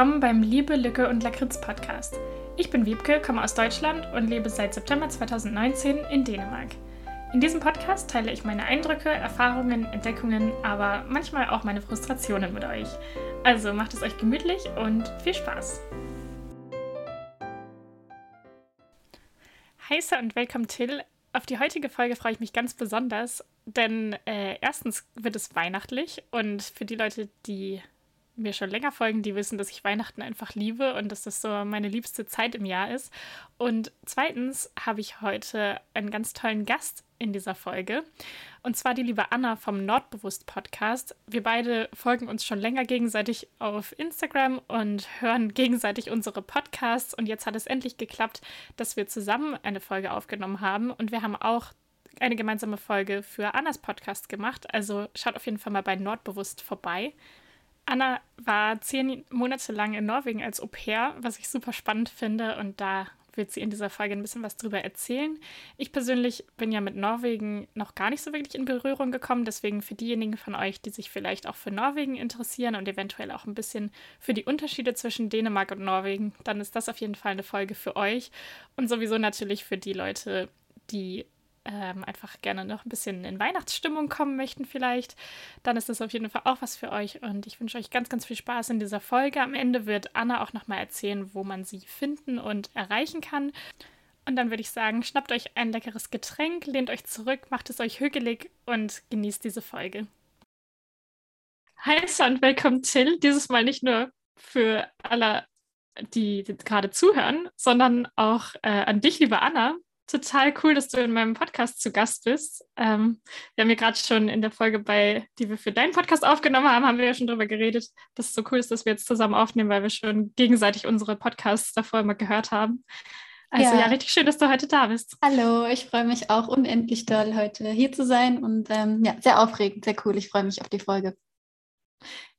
willkommen beim Liebe, Lücke und Lakritz Podcast. Ich bin Wiebke, komme aus Deutschland und lebe seit September 2019 in Dänemark. In diesem Podcast teile ich meine Eindrücke, Erfahrungen, Entdeckungen, aber manchmal auch meine Frustrationen mit euch. Also macht es euch gemütlich und viel Spaß. Hi und willkommen Till. Auf die heutige Folge freue ich mich ganz besonders, denn äh, erstens wird es weihnachtlich und für die Leute, die mir schon länger folgen, die wissen, dass ich Weihnachten einfach liebe und dass das so meine liebste Zeit im Jahr ist. Und zweitens habe ich heute einen ganz tollen Gast in dieser Folge. Und zwar die liebe Anna vom Nordbewusst Podcast. Wir beide folgen uns schon länger gegenseitig auf Instagram und hören gegenseitig unsere Podcasts. Und jetzt hat es endlich geklappt, dass wir zusammen eine Folge aufgenommen haben. Und wir haben auch eine gemeinsame Folge für Annas Podcast gemacht. Also schaut auf jeden Fall mal bei Nordbewusst vorbei. Anna war zehn Monate lang in Norwegen als Au pair, was ich super spannend finde und da wird sie in dieser Folge ein bisschen was drüber erzählen. Ich persönlich bin ja mit Norwegen noch gar nicht so wirklich in Berührung gekommen, deswegen für diejenigen von euch, die sich vielleicht auch für Norwegen interessieren und eventuell auch ein bisschen für die Unterschiede zwischen Dänemark und Norwegen, dann ist das auf jeden Fall eine Folge für euch und sowieso natürlich für die Leute, die ähm, einfach gerne noch ein bisschen in Weihnachtsstimmung kommen möchten vielleicht, dann ist das auf jeden Fall auch was für euch und ich wünsche euch ganz, ganz viel Spaß in dieser Folge. Am Ende wird Anna auch nochmal erzählen, wo man sie finden und erreichen kann. Und dann würde ich sagen, schnappt euch ein leckeres Getränk, lehnt euch zurück, macht es euch hügelig und genießt diese Folge. Hi und willkommen Till. Dieses Mal nicht nur für alle, die, gerade zuhören, sondern auch äh, an dich, liebe Anna total cool, dass du in meinem Podcast zu Gast bist. Ähm, wir haben ja gerade schon in der Folge, bei, die wir für deinen Podcast aufgenommen haben, haben wir ja schon darüber geredet, dass es so cool ist, dass wir jetzt zusammen aufnehmen, weil wir schon gegenseitig unsere Podcasts davor immer gehört haben. Also ja, ja richtig schön, dass du heute da bist. Hallo, ich freue mich auch unendlich doll, heute hier zu sein und ähm, ja, sehr aufregend, sehr cool. Ich freue mich auf die Folge.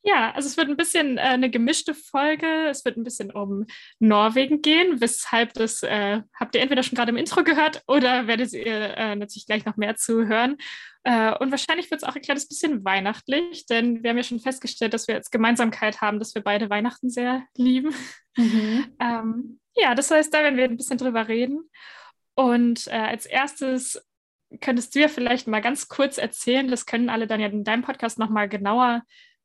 Ja, also es wird ein bisschen äh, eine gemischte Folge. Es wird ein bisschen um Norwegen gehen, weshalb das äh, habt ihr entweder schon gerade im Intro gehört oder werdet ihr äh, natürlich gleich noch mehr zuhören. Äh, und wahrscheinlich wird es auch ein kleines bisschen weihnachtlich, denn wir haben ja schon festgestellt, dass wir als Gemeinsamkeit haben, dass wir beide Weihnachten sehr lieben. Mhm. ähm, ja, das heißt, da werden wir ein bisschen drüber reden. Und äh, als erstes könntest du ja vielleicht mal ganz kurz erzählen, das können alle dann ja in deinem Podcast nochmal genauer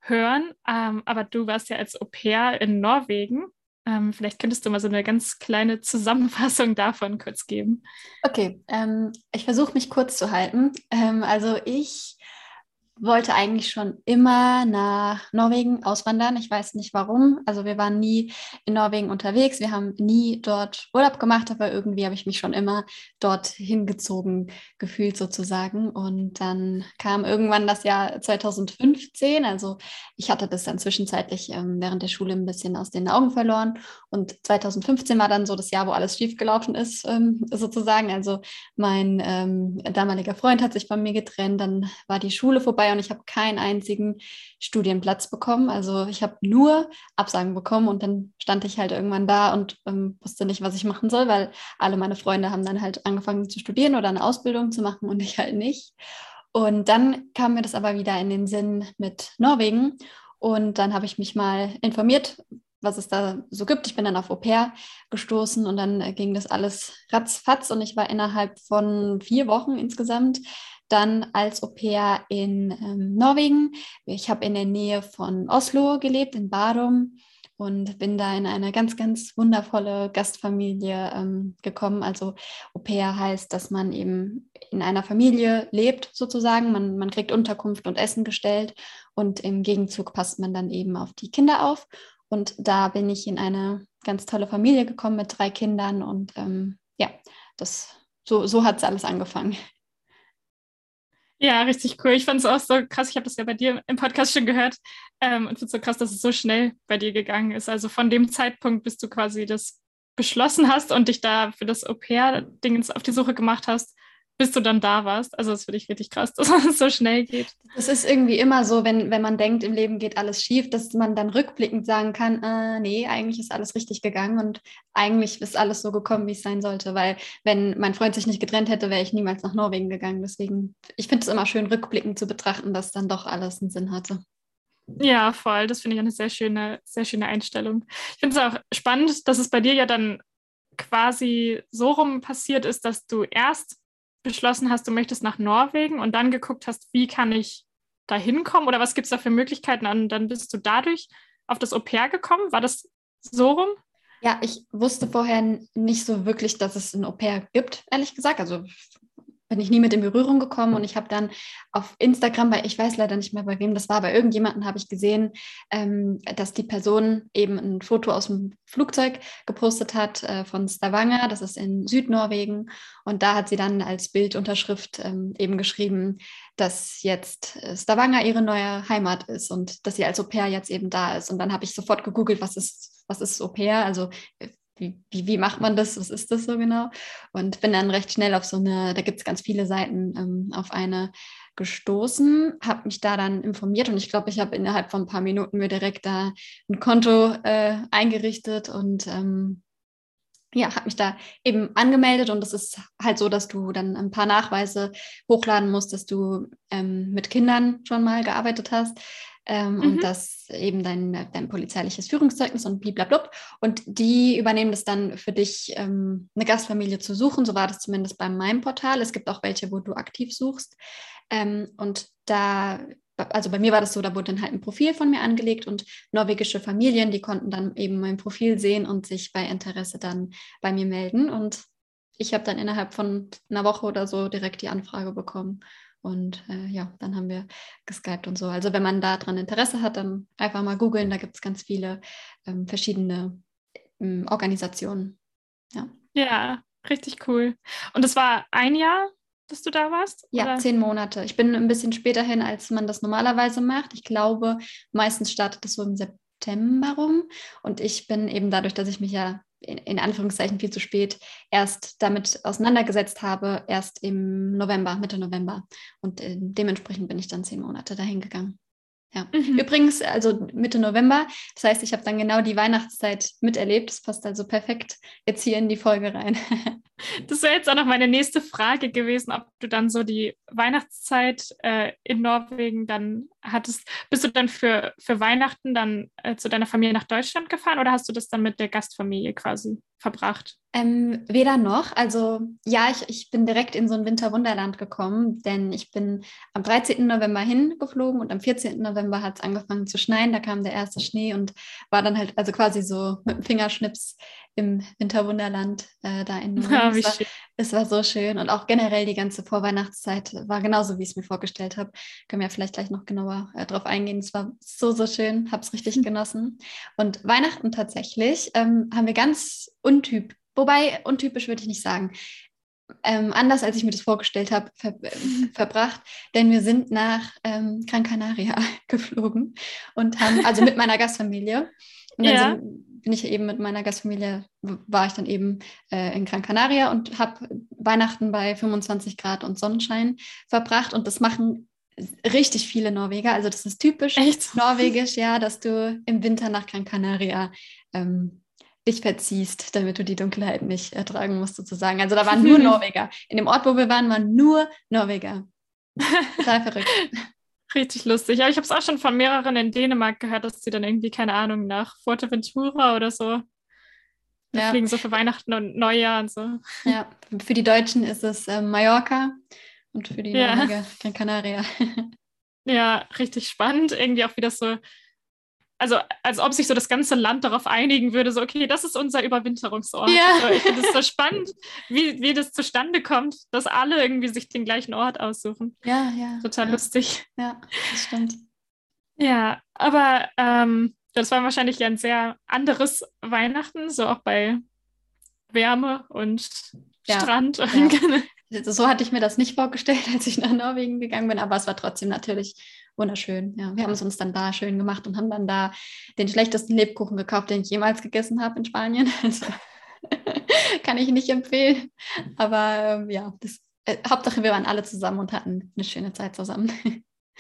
hören. Ähm, aber du warst ja als Au pair in Norwegen. Ähm, vielleicht könntest du mal so eine ganz kleine Zusammenfassung davon kurz geben. Okay, ähm, ich versuche mich kurz zu halten. Ähm, also ich wollte eigentlich schon immer nach Norwegen auswandern. Ich weiß nicht warum. Also wir waren nie in Norwegen unterwegs. Wir haben nie dort Urlaub gemacht, aber irgendwie habe ich mich schon immer dort hingezogen gefühlt sozusagen. Und dann kam irgendwann das Jahr 2015. Also ich hatte das dann zwischenzeitlich ähm, während der Schule ein bisschen aus den Augen verloren. Und 2015 war dann so das Jahr, wo alles schiefgelaufen ist ähm, sozusagen. Also mein ähm, damaliger Freund hat sich von mir getrennt. Dann war die Schule vorbei vorbei und ich habe keinen einzigen Studienplatz bekommen. Also ich habe nur Absagen bekommen und dann stand ich halt irgendwann da und ähm, wusste nicht, was ich machen soll, weil alle meine Freunde haben dann halt angefangen zu studieren oder eine Ausbildung zu machen und ich halt nicht. Und dann kam mir das aber wieder in den Sinn mit Norwegen und dann habe ich mich mal informiert, was es da so gibt. Ich bin dann auf Au pair gestoßen und dann ging das alles ratzfatz und ich war innerhalb von vier Wochen insgesamt dann als Au pair in ähm, Norwegen. Ich habe in der Nähe von Oslo gelebt, in Barum und bin da in eine ganz, ganz wundervolle Gastfamilie ähm, gekommen. Also Au pair heißt, dass man eben in einer Familie lebt sozusagen. Man, man kriegt Unterkunft und Essen gestellt und im Gegenzug passt man dann eben auf die Kinder auf. Und da bin ich in eine ganz tolle Familie gekommen mit drei Kindern und ähm, ja, das, so, so hat es alles angefangen. Ja, richtig cool. Ich fand es auch so krass. Ich habe das ja bei dir im Podcast schon gehört ähm, und finde es so krass, dass es so schnell bei dir gegangen ist. Also von dem Zeitpunkt, bis du quasi das beschlossen hast und dich da für das Au-pair-Ding auf die Suche gemacht hast, bis du dann da warst. Also das finde ich richtig krass, dass es so schnell geht. Es ist irgendwie immer so, wenn, wenn man denkt, im Leben geht alles schief, dass man dann rückblickend sagen kann, äh, nee, eigentlich ist alles richtig gegangen und eigentlich ist alles so gekommen, wie es sein sollte. Weil wenn mein Freund sich nicht getrennt hätte, wäre ich niemals nach Norwegen gegangen. Deswegen, ich finde es immer schön, rückblickend zu betrachten, dass dann doch alles einen Sinn hatte. Ja, voll. Das finde ich eine sehr schöne, sehr schöne Einstellung. Ich finde es auch spannend, dass es bei dir ja dann quasi so rum passiert ist, dass du erst beschlossen hast, du möchtest nach Norwegen und dann geguckt hast, wie kann ich da hinkommen oder was gibt es da für Möglichkeiten und dann bist du dadurch auf das Au pair gekommen. War das so rum? Ja, ich wusste vorher nicht so wirklich, dass es ein Au pair gibt, ehrlich gesagt. Also bin ich nie mit in Berührung gekommen und ich habe dann auf Instagram, weil ich weiß leider nicht mehr, bei wem das war, bei irgendjemanden habe ich gesehen, ähm, dass die Person eben ein Foto aus dem Flugzeug gepostet hat äh, von Stavanger, das ist in Südnorwegen. Und da hat sie dann als Bildunterschrift ähm, eben geschrieben, dass jetzt äh, Stavanger ihre neue Heimat ist und dass sie als Au pair jetzt eben da ist. Und dann habe ich sofort gegoogelt, was ist was ist Au pair, also äh, wie, wie, macht man das, was ist das so genau? Und bin dann recht schnell auf so eine, da gibt es ganz viele Seiten, ähm, auf eine gestoßen, habe mich da dann informiert und ich glaube, ich habe innerhalb von ein paar Minuten mir direkt da ein Konto äh, eingerichtet und ähm, ja, habe mich da eben angemeldet und es ist halt so, dass du dann ein paar Nachweise hochladen musst, dass du ähm, mit Kindern schon mal gearbeitet hast ähm, mhm. und das eben dein, dein polizeiliches Führungszeugnis und blablabla. Und die übernehmen das dann für dich, ähm, eine Gastfamilie zu suchen. So war das zumindest bei meinem Portal. Es gibt auch welche, wo du aktiv suchst. Ähm, und da also bei mir war das so, da wurde dann halt ein Profil von mir angelegt und norwegische Familien, die konnten dann eben mein Profil sehen und sich bei Interesse dann bei mir melden. Und ich habe dann innerhalb von einer Woche oder so direkt die Anfrage bekommen. Und äh, ja, dann haben wir geskypt und so. Also wenn man daran Interesse hat, dann einfach mal googeln. Da gibt es ganz viele ähm, verschiedene ähm, Organisationen. Ja. ja, richtig cool. Und es war ein Jahr, dass du da warst? Ja, oder? zehn Monate. Ich bin ein bisschen später hin, als man das normalerweise macht. Ich glaube, meistens startet es so im September rum. Und ich bin eben dadurch, dass ich mich ja in, Anführungszeichen viel zu spät erst damit auseinandergesetzt habe, erst im November, Mitte November. Und äh, dementsprechend bin ich dann zehn Monate dahin gegangen. Ja. Mhm. Übrigens, also Mitte November, das heißt, ich habe dann genau die Weihnachtszeit miterlebt. Das passt also perfekt jetzt hier in die Folge rein. das wäre jetzt auch noch meine nächste Frage gewesen, ob du dann so die Weihnachtszeit äh, in Norwegen dann hattest. Bist du dann für, für Weihnachten dann äh, zu deiner Familie nach Deutschland gefahren oder hast du das dann mit der Gastfamilie quasi verbracht? Ähm, weder noch. Also ja, ich, ich bin direkt in so ein Winterwunderland gekommen, denn ich bin am 13. November hingeflogen und am 14. November hat es angefangen zu schneien. Da kam der erste Schnee und war dann halt also quasi so mit dem Fingerschnips im Winterwunderland äh, da in Norden. Ja, es, war, es, war, so schön und auch generell die ganze Vorweihnachtszeit war genauso, wie ich es mir vorgestellt habe. Können wir vielleicht gleich noch genauer äh, drauf eingehen. Es war so, so schön, habe es richtig mhm. genossen. Und Weihnachten tatsächlich ähm, haben wir ganz untyp, wobei untypisch würde ich nicht sagen. Ähm, anders als ich mir das vorgestellt habe, ver mhm. verbracht, denn wir sind nach ähm, Gran Canaria geflogen und haben, also mit meiner Gastfamilie. Und dann ja. sind, bin ich eben mit meiner Gastfamilie, war ich dann eben äh, in Gran Canaria und habe Weihnachten bei 25 Grad und Sonnenschein verbracht. Und das machen richtig viele Norweger. Also das ist typisch Echt? norwegisch, ja, dass du im Winter nach Gran Canaria ähm, dich verziehst, damit du die Dunkelheit nicht ertragen musst, sozusagen. Also da waren nur Norweger. In dem Ort, wo wir waren, waren nur Norweger. Total verrückt. Richtig lustig. Aber ich habe es auch schon von mehreren in Dänemark gehört, dass sie dann irgendwie, keine Ahnung, nach Fuerteventura oder so ja. fliegen, so für Weihnachten und Neujahr und so. Ja, für die Deutschen ist es äh, Mallorca und für die ja. Norweger Gran Canaria. ja, richtig spannend. Irgendwie auch wie das so also als ob sich so das ganze Land darauf einigen würde, so, okay, das ist unser Überwinterungsort. Ja. Also, ich finde es so spannend, wie, wie das zustande kommt, dass alle irgendwie sich den gleichen Ort aussuchen. Ja, ja. Total ja. lustig. Ja, das stimmt. Ja, aber ähm, das war wahrscheinlich ja ein sehr anderes Weihnachten, so auch bei Wärme und ja. Strand. Ja. so hatte ich mir das nicht vorgestellt, als ich nach Norwegen gegangen bin, aber es war trotzdem natürlich wunderschön. Ja, wir haben es uns dann da schön gemacht und haben dann da den schlechtesten Lebkuchen gekauft, den ich jemals gegessen habe in Spanien. Also, kann ich nicht empfehlen. Aber ähm, ja, das, äh, Hauptsache wir waren alle zusammen und hatten eine schöne Zeit zusammen.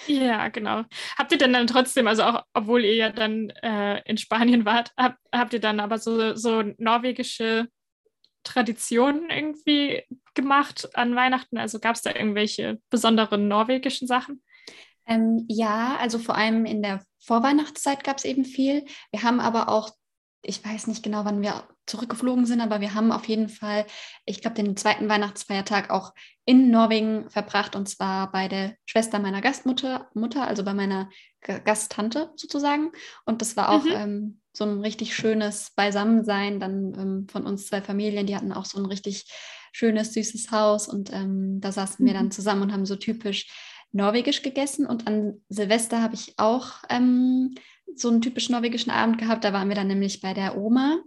Ja, genau. Habt ihr denn dann trotzdem, also auch obwohl ihr ja dann äh, in Spanien wart, hab, habt ihr dann aber so, so norwegische Traditionen irgendwie gemacht an Weihnachten? Also gab es da irgendwelche besonderen norwegischen Sachen? Ähm, ja, also vor allem in der Vorweihnachtszeit gab es eben viel. Wir haben aber auch, ich weiß nicht genau, wann wir zurückgeflogen sind, aber wir haben auf jeden Fall, ich glaube, den zweiten Weihnachtsfeiertag auch in Norwegen verbracht und zwar bei der Schwester meiner Gastmutter, Mutter, also bei meiner Gasttante sozusagen. Und das war auch mhm. ähm, so ein richtig schönes Beisammensein dann ähm, von uns zwei Familien. Die hatten auch so ein richtig schönes, süßes Haus und ähm, da saßen wir dann mhm. zusammen und haben so typisch norwegisch gegessen. Und an Silvester habe ich auch ähm, so einen typisch norwegischen Abend gehabt. Da waren wir dann nämlich bei der Oma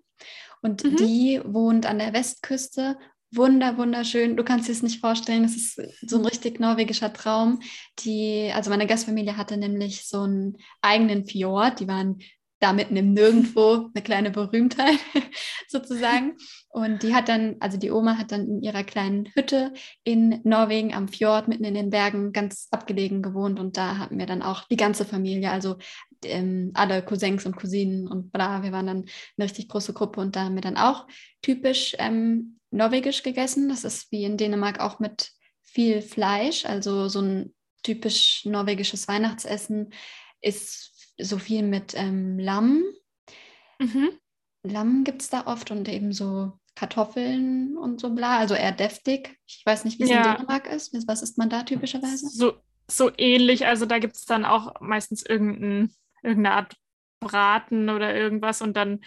und mhm. die wohnt an der Westküste. Wunder, wunderschön. Du kannst dir es nicht vorstellen. Das ist so ein richtig norwegischer Traum. Die, also meine Gastfamilie hatte nämlich so einen eigenen Fjord. Die waren da mitten im Nirgendwo eine kleine Berühmtheit sozusagen. Und die hat dann, also die Oma hat dann in ihrer kleinen Hütte in Norwegen am Fjord mitten in den Bergen ganz abgelegen gewohnt. Und da hatten wir dann auch die ganze Familie, also ähm, alle Cousins und Cousinen und bla. Wir waren dann eine richtig große Gruppe und da haben wir dann auch typisch ähm, norwegisch gegessen. Das ist wie in Dänemark auch mit viel Fleisch, also so ein typisch norwegisches Weihnachtsessen ist so viel mit ähm, Lamm. Mhm. Lamm gibt es da oft und eben so Kartoffeln und so bla, also eher deftig. Ich weiß nicht, wie es ja. in Dänemark ist. Was isst man da typischerweise? So, so ähnlich, also da gibt es dann auch meistens irgendein, irgendeine Art Braten oder irgendwas und dann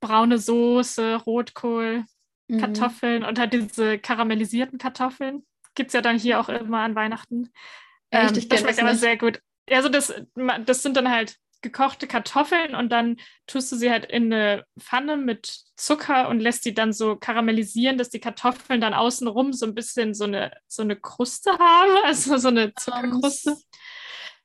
braune Soße, Rotkohl, mhm. Kartoffeln und halt diese karamellisierten Kartoffeln. Gibt es ja dann hier auch immer an Weihnachten. Echt, ähm, das schmeckt aber sehr gut. Also das, das sind dann halt gekochte Kartoffeln und dann tust du sie halt in eine Pfanne mit Zucker und lässt die dann so karamellisieren, dass die Kartoffeln dann außenrum so ein bisschen so eine, so eine Kruste haben, also so eine Zuckerkruste.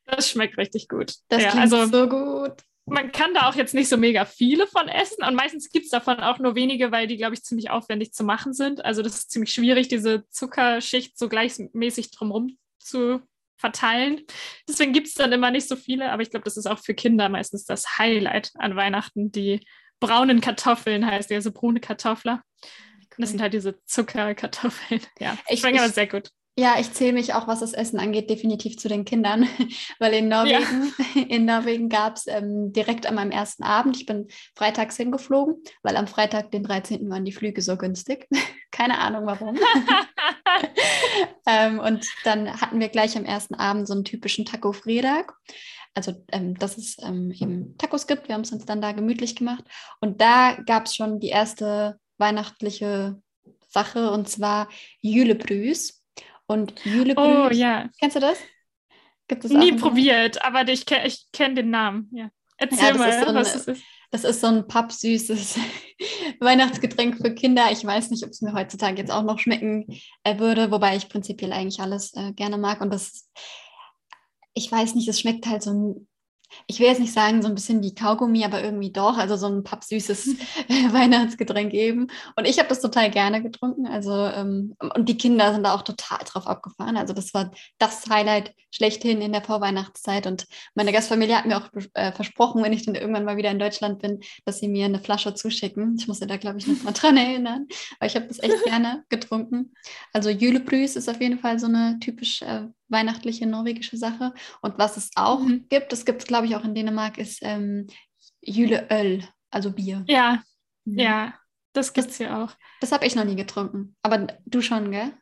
Das schmeckt richtig gut. Das ja, klingt also, so gut. Man kann da auch jetzt nicht so mega viele von essen und meistens gibt es davon auch nur wenige, weil die, glaube ich, ziemlich aufwendig zu machen sind. Also das ist ziemlich schwierig, diese Zuckerschicht so gleichmäßig drumherum zu verteilen. Deswegen gibt es dann immer nicht so viele, aber ich glaube, das ist auch für Kinder meistens das Highlight an Weihnachten. Die braunen Kartoffeln heißt die, also braune Kartoffler. Cool. Das sind halt diese Zuckerkartoffeln. Ja, ich schmecken aber sehr gut. Ja, ich zähle mich auch, was das Essen angeht, definitiv zu den Kindern, weil in Norwegen, ja. in Norwegen gab es ähm, direkt an meinem ersten Abend, ich bin freitags hingeflogen, weil am Freitag, den 13. waren die Flüge so günstig. Keine Ahnung warum. ähm, und dann hatten wir gleich am ersten Abend so einen typischen Taco-Fredag. Also, ähm, dass es ähm, eben Tacos gibt. Wir haben es uns dann da gemütlich gemacht. Und da gab es schon die erste weihnachtliche Sache und zwar Jülebrüs. Und Jülebrüs. Oh ja. Kennst du das? Gibt es Nie probiert, aber ich, ich kenne den Namen. Ja. Erzähl ja, mal, so was es ist. Das ist so ein pappsüßes Weihnachtsgetränk für Kinder. Ich weiß nicht, ob es mir heutzutage jetzt auch noch schmecken äh, würde, wobei ich prinzipiell eigentlich alles äh, gerne mag. Und das, ich weiß nicht, es schmeckt halt so ein ich will jetzt nicht sagen, so ein bisschen wie Kaugummi, aber irgendwie doch, also so ein pappsüßes Weihnachtsgetränk eben. Und ich habe das total gerne getrunken. Also, ähm, und die Kinder sind da auch total drauf abgefahren. Also, das war das Highlight schlechthin in der Vorweihnachtszeit. Und meine Gastfamilie hat mir auch äh, versprochen, wenn ich dann irgendwann mal wieder in Deutschland bin, dass sie mir eine Flasche zuschicken. Ich muss da, glaube ich, noch mal dran erinnern. Aber ich habe das echt gerne getrunken. Also, Jülebrüs ist auf jeden Fall so eine typisch äh, weihnachtliche norwegische Sache. Und was es auch mhm. gibt, das gibt es, glaube ich, auch in Dänemark, ist ähm, Jüleöl, also Bier. Ja, mhm. ja, das gibt es hier auch. Das habe ich noch nie getrunken. Aber du schon, gell?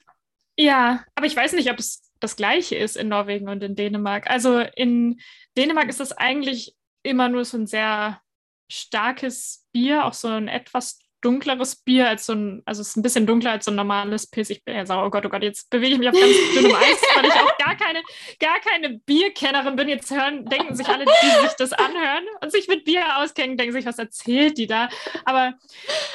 Ja, aber ich weiß nicht, ob es das gleiche ist in Norwegen und in Dänemark. Also in Dänemark ist es eigentlich immer nur so ein sehr starkes Bier, auch so ein etwas dunkleres Bier als so ein, also es ist ein bisschen dunkler als so ein normales Piss. Ich bin ja sauer, oh Gott, oh Gott, jetzt bewege ich mich auf ganz dünnem Eis, weil ich auch gar keine, gar keine Bierkennerin bin. Jetzt hören, denken sich alle, die sich das anhören und sich mit Bier auskennen, denken sich, was erzählt die da? Aber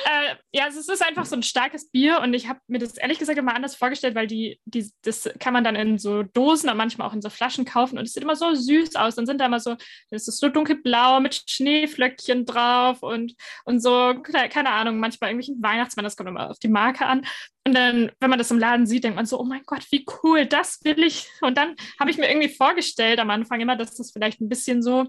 äh, ja, es ist einfach so ein starkes Bier und ich habe mir das ehrlich gesagt immer anders vorgestellt, weil die, die, das kann man dann in so Dosen und manchmal auch in so Flaschen kaufen und es sieht immer so süß aus. Dann sind da immer so, das ist so dunkelblau mit Schneeflöckchen drauf und, und so, keine Ahnung, manchmal irgendwelchen Weihnachtsmann, das kommt immer auf die Marke an. Und dann, wenn man das im Laden sieht, denkt man so, oh mein Gott, wie cool, das will ich. Und dann habe ich mir irgendwie vorgestellt am Anfang immer, dass das vielleicht ein bisschen so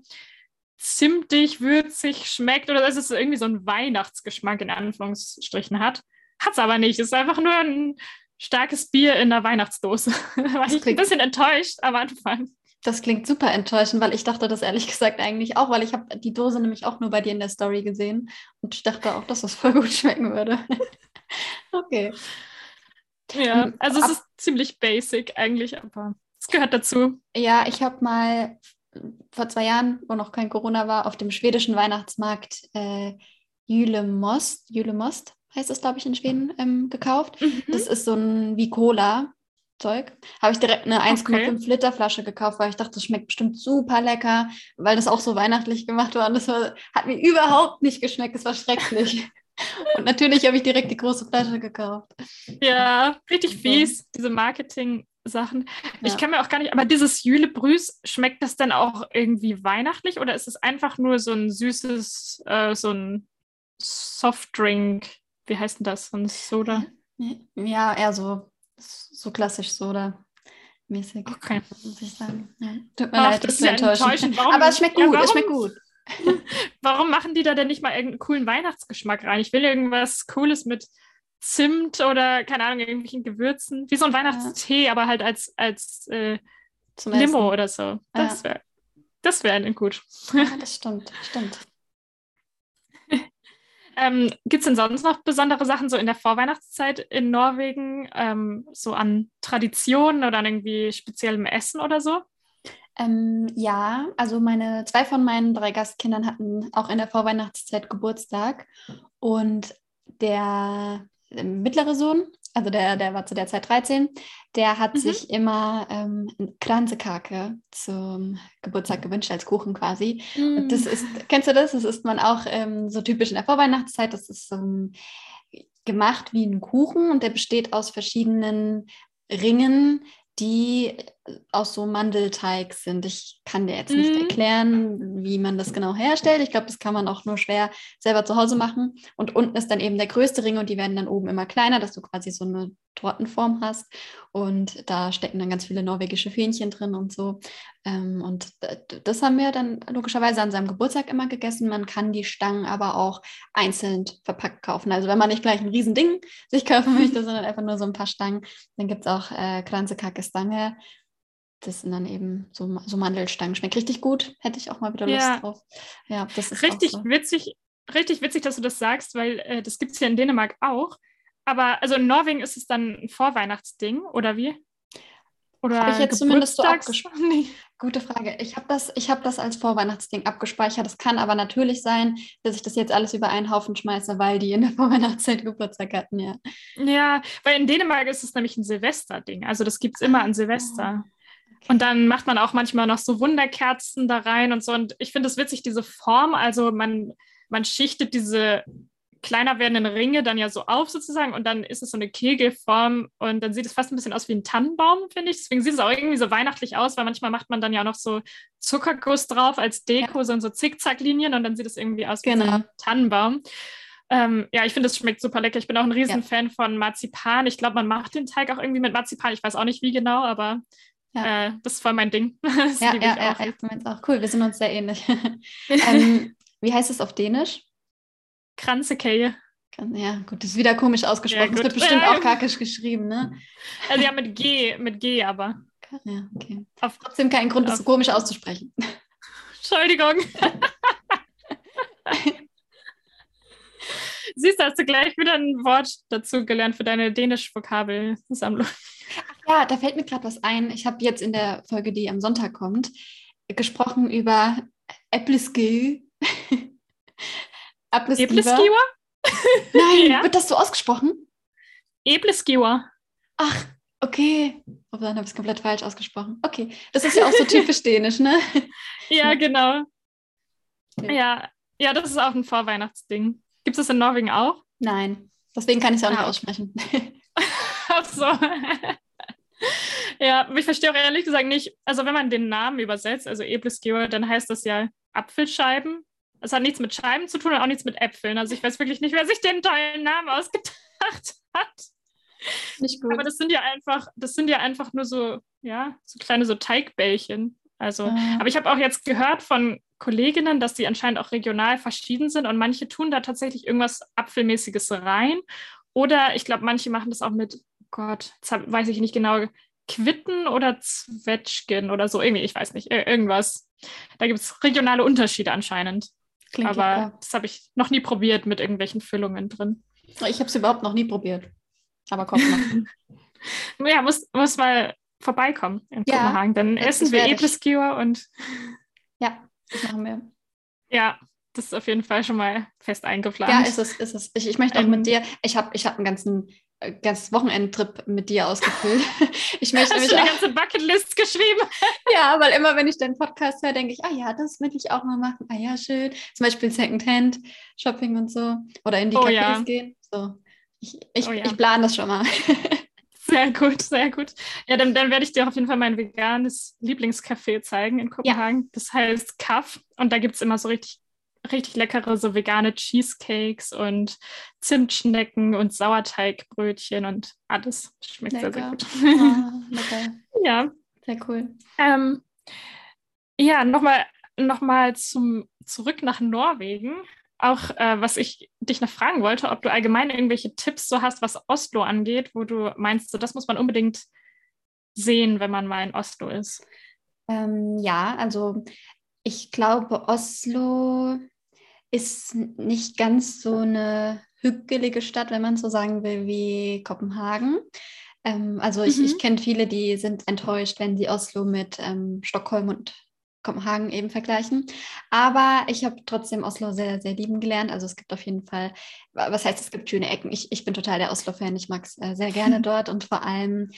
zimtig, würzig schmeckt oder dass es irgendwie so einen Weihnachtsgeschmack in Anführungsstrichen hat. Hat es aber nicht. Es ist einfach nur ein starkes Bier in einer Weihnachtsdose. War ich ein bisschen enttäuscht am Anfang. Das klingt super enttäuschend, weil ich dachte das ehrlich gesagt eigentlich auch, weil ich habe die Dose nämlich auch nur bei dir in der Story gesehen und ich dachte auch, dass das voll gut schmecken würde. okay. Ja, ähm, also es ist ziemlich basic eigentlich, aber es gehört dazu. Ja, ich habe mal vor zwei Jahren, wo noch kein Corona war, auf dem schwedischen Weihnachtsmarkt äh, Julemost, Julemost heißt es, glaube ich, in Schweden, ähm, gekauft. Mhm. Das ist so ein wie Cola. Zeug. Habe ich direkt eine 1,5 okay. Liter Flasche gekauft, weil ich dachte, das schmeckt bestimmt super lecker, weil das auch so weihnachtlich gemacht war. Und das war, hat mir überhaupt nicht geschmeckt. Es war schrecklich. Und natürlich habe ich direkt die große Flasche gekauft. Ja, richtig fies, diese Marketing-Sachen. Ja. Ich kann mir auch gar nicht, aber dieses Jule Brüß, schmeckt das denn auch irgendwie weihnachtlich oder ist es einfach nur so ein süßes, äh, so ein Softdrink? Wie heißt denn das? So ein Soda? Ja, eher so, so klassisch Soda. Mäßig, okay. muss ich sagen. Ja. Tut mir Ach, leid, das ist enttäuschend. Aber es schmeckt gut, ja, es schmeckt gut. Warum machen die da denn nicht mal irgendeinen coolen Weihnachtsgeschmack rein? Ich will irgendwas Cooles mit Zimt oder, keine Ahnung, irgendwelchen Gewürzen. Wie so ein Weihnachtstee, ja. aber halt als, als äh, Limo oder so. Das wäre das wär gut. Ja, das stimmt, stimmt. Ähm, Gibt es denn sonst noch besondere Sachen so in der Vorweihnachtszeit in Norwegen, ähm, so an Traditionen oder an irgendwie speziellem Essen oder so? Ähm, ja, also meine zwei von meinen drei Gastkindern hatten auch in der Vorweihnachtszeit Geburtstag und der, der mittlere Sohn, also der, der war zu der Zeit 13, der hat mhm. sich immer ähm, Kranzekake zum Geburtstag gewünscht, als Kuchen quasi. Mhm. Und das ist, kennst du das? Das isst man auch ähm, so typisch in der Vorweihnachtszeit. Das ist ähm, gemacht wie ein Kuchen und der besteht aus verschiedenen Ringen, die aus so Mandelteig sind. Ich kann dir jetzt nicht mhm. erklären, wie man das genau herstellt. Ich glaube, das kann man auch nur schwer selber zu Hause machen. Und unten ist dann eben der größte Ring und die werden dann oben immer kleiner, dass du quasi so eine Tortenform hast. Und da stecken dann ganz viele norwegische Fähnchen drin und so. Ähm, und das haben wir dann logischerweise an seinem Geburtstag immer gegessen. Man kann die Stangen aber auch einzeln verpackt kaufen. Also wenn man nicht gleich ein Riesending sich kaufen möchte, sondern einfach nur so ein paar Stangen, dann gibt es auch äh, Kranzekake-Stange das sind dann eben so, so Mandelstangen. Schmeckt richtig gut. Hätte ich auch mal wieder Lust ja. drauf. Ja, das ist richtig so. witzig. Richtig witzig, dass du das sagst, weil äh, das gibt es hier in Dänemark auch. Aber also in Norwegen ist es dann ein Vorweihnachtsding, oder wie? Oder habe ich jetzt zumindest so abgespeichert? Gute Frage. Ich habe das, hab das als Vorweihnachtsding abgespeichert. Es kann aber natürlich sein, dass ich das jetzt alles über einen Haufen schmeiße, weil die in der Vorweihnachtszeit Geburtstag hatten, ja. Ja, weil in Dänemark ist es nämlich ein Silvesterding. Also das gibt es immer an Silvester. Und dann macht man auch manchmal noch so Wunderkerzen da rein und so. Und ich finde es witzig, diese Form. Also man, man schichtet diese kleiner werdenden Ringe dann ja so auf sozusagen und dann ist es so eine Kegelform und dann sieht es fast ein bisschen aus wie ein Tannenbaum, finde ich. Deswegen sieht es auch irgendwie so weihnachtlich aus, weil manchmal macht man dann ja noch so Zuckerguss drauf als Deko, ja. so, so Zickzacklinien und dann sieht es irgendwie aus wie genau. ein Tannenbaum. Ähm, ja, ich finde, es schmeckt super lecker. Ich bin auch ein Riesenfan ja. von Marzipan. Ich glaube, man macht den Teig auch irgendwie mit Marzipan. Ich weiß auch nicht, wie genau, aber ja. Äh, das ist voll mein Ding. Das ja, ja, ja, ja, auch cool. Wir sind uns sehr ähnlich. ähm, wie heißt es auf Dänisch? Kranzekeje. Ja, gut, das ist wieder komisch ausgesprochen. Ja, das wird bestimmt auch kakisch geschrieben, ne? Also ja, mit G, mit G aber. Ja, okay. Auf, Trotzdem kein Grund, das so komisch auszusprechen. Entschuldigung. Siehst du, hast du gleich wieder ein Wort dazu gelernt für deine dänisch-Vokabelsammlung. Ja, da fällt mir gerade was ein. Ich habe jetzt in der Folge, die am Sonntag kommt, gesprochen über. Äppleskiwer? Nein, ja. wird das so ausgesprochen? Äppleskiwer. Ach, okay. Oh, dann habe ich es komplett falsch ausgesprochen. Okay, das ist ja auch so typisch dänisch, ne? Ja, genau. Ja. ja, ja, das ist auch ein Vorweihnachtsding. Gibt es das in Norwegen auch? Nein, deswegen kann ich es auch nicht ah. aussprechen. Ach so. ja, ich verstehe auch ehrlich gesagt nicht, also wenn man den Namen übersetzt, also Eblesgeber, dann heißt das ja Apfelscheiben. Das hat nichts mit Scheiben zu tun und auch nichts mit Äpfeln. Also ich weiß wirklich nicht, wer sich den tollen Namen ausgedacht hat. Nicht gut. Aber das sind ja einfach, das sind ja einfach nur so, ja, so kleine so Teigbällchen. Also, ah. aber ich habe auch jetzt gehört von Kolleginnen, dass die anscheinend auch regional verschieden sind und manche tun da tatsächlich irgendwas Apfelmäßiges rein. Oder ich glaube, manche machen das auch mit Gott, jetzt hab, weiß ich nicht genau, Quitten oder Zwetschgen oder so, irgendwie, ich weiß nicht, irgendwas. Da gibt es regionale Unterschiede anscheinend. Klingt Aber lecker. das habe ich noch nie probiert mit irgendwelchen Füllungen drin. Ich habe es überhaupt noch nie probiert. Aber komm mal. ja, muss, muss mal vorbeikommen in ja, Kopenhagen. Dann essen wir Epleskewer und. Ja, das machen wir. Ja, das ist auf jeden Fall schon mal fest eingeplant. Ja, ist es, ist es. Ich, ich möchte auch ähm, mit dir, ich habe ich hab einen ganzen äh, ganzes Wochenendtrip mit dir ausgefüllt. Ich möchte Hast du eine ganze Bucketlist geschrieben? ja, weil immer, wenn ich deinen Podcast höre, denke ich, ah ja, das will ich auch mal machen. Ah ja, schön. Zum Beispiel Secondhand Shopping und so. Oder in die oh, Cafés ja. gehen. So. Ich, ich, oh, ja. ich plane das schon mal. Sehr gut, sehr gut. Ja, dann, dann werde ich dir auf jeden Fall mein veganes Lieblingscafé zeigen in Kopenhagen. Ja. Das heißt Kaff. Und da gibt es immer so richtig richtig leckere so vegane Cheesecakes und Zimtschnecken und Sauerteigbrötchen und alles. Schmeckt lecker. sehr, sehr gut. Oh, ja. Sehr cool. Ähm, ja, nochmal noch mal zum zurück nach Norwegen. Auch äh, was ich dich noch fragen wollte, ob du allgemein irgendwelche Tipps so hast, was Oslo angeht, wo du meinst, so das muss man unbedingt sehen, wenn man mal in Oslo ist. Ähm, ja, also ich glaube, Oslo ist nicht ganz so eine hügelige Stadt, wenn man so sagen will, wie Kopenhagen. Ähm, also ich, mhm. ich kenne viele, die sind enttäuscht, wenn sie Oslo mit ähm, Stockholm und Kopenhagen eben vergleichen. Aber ich habe trotzdem Oslo sehr, sehr lieben gelernt. Also es gibt auf jeden Fall, was heißt, es gibt schöne Ecken. Ich, ich bin total der Oslo-Fan. Ich mag es äh, sehr gerne dort und vor allem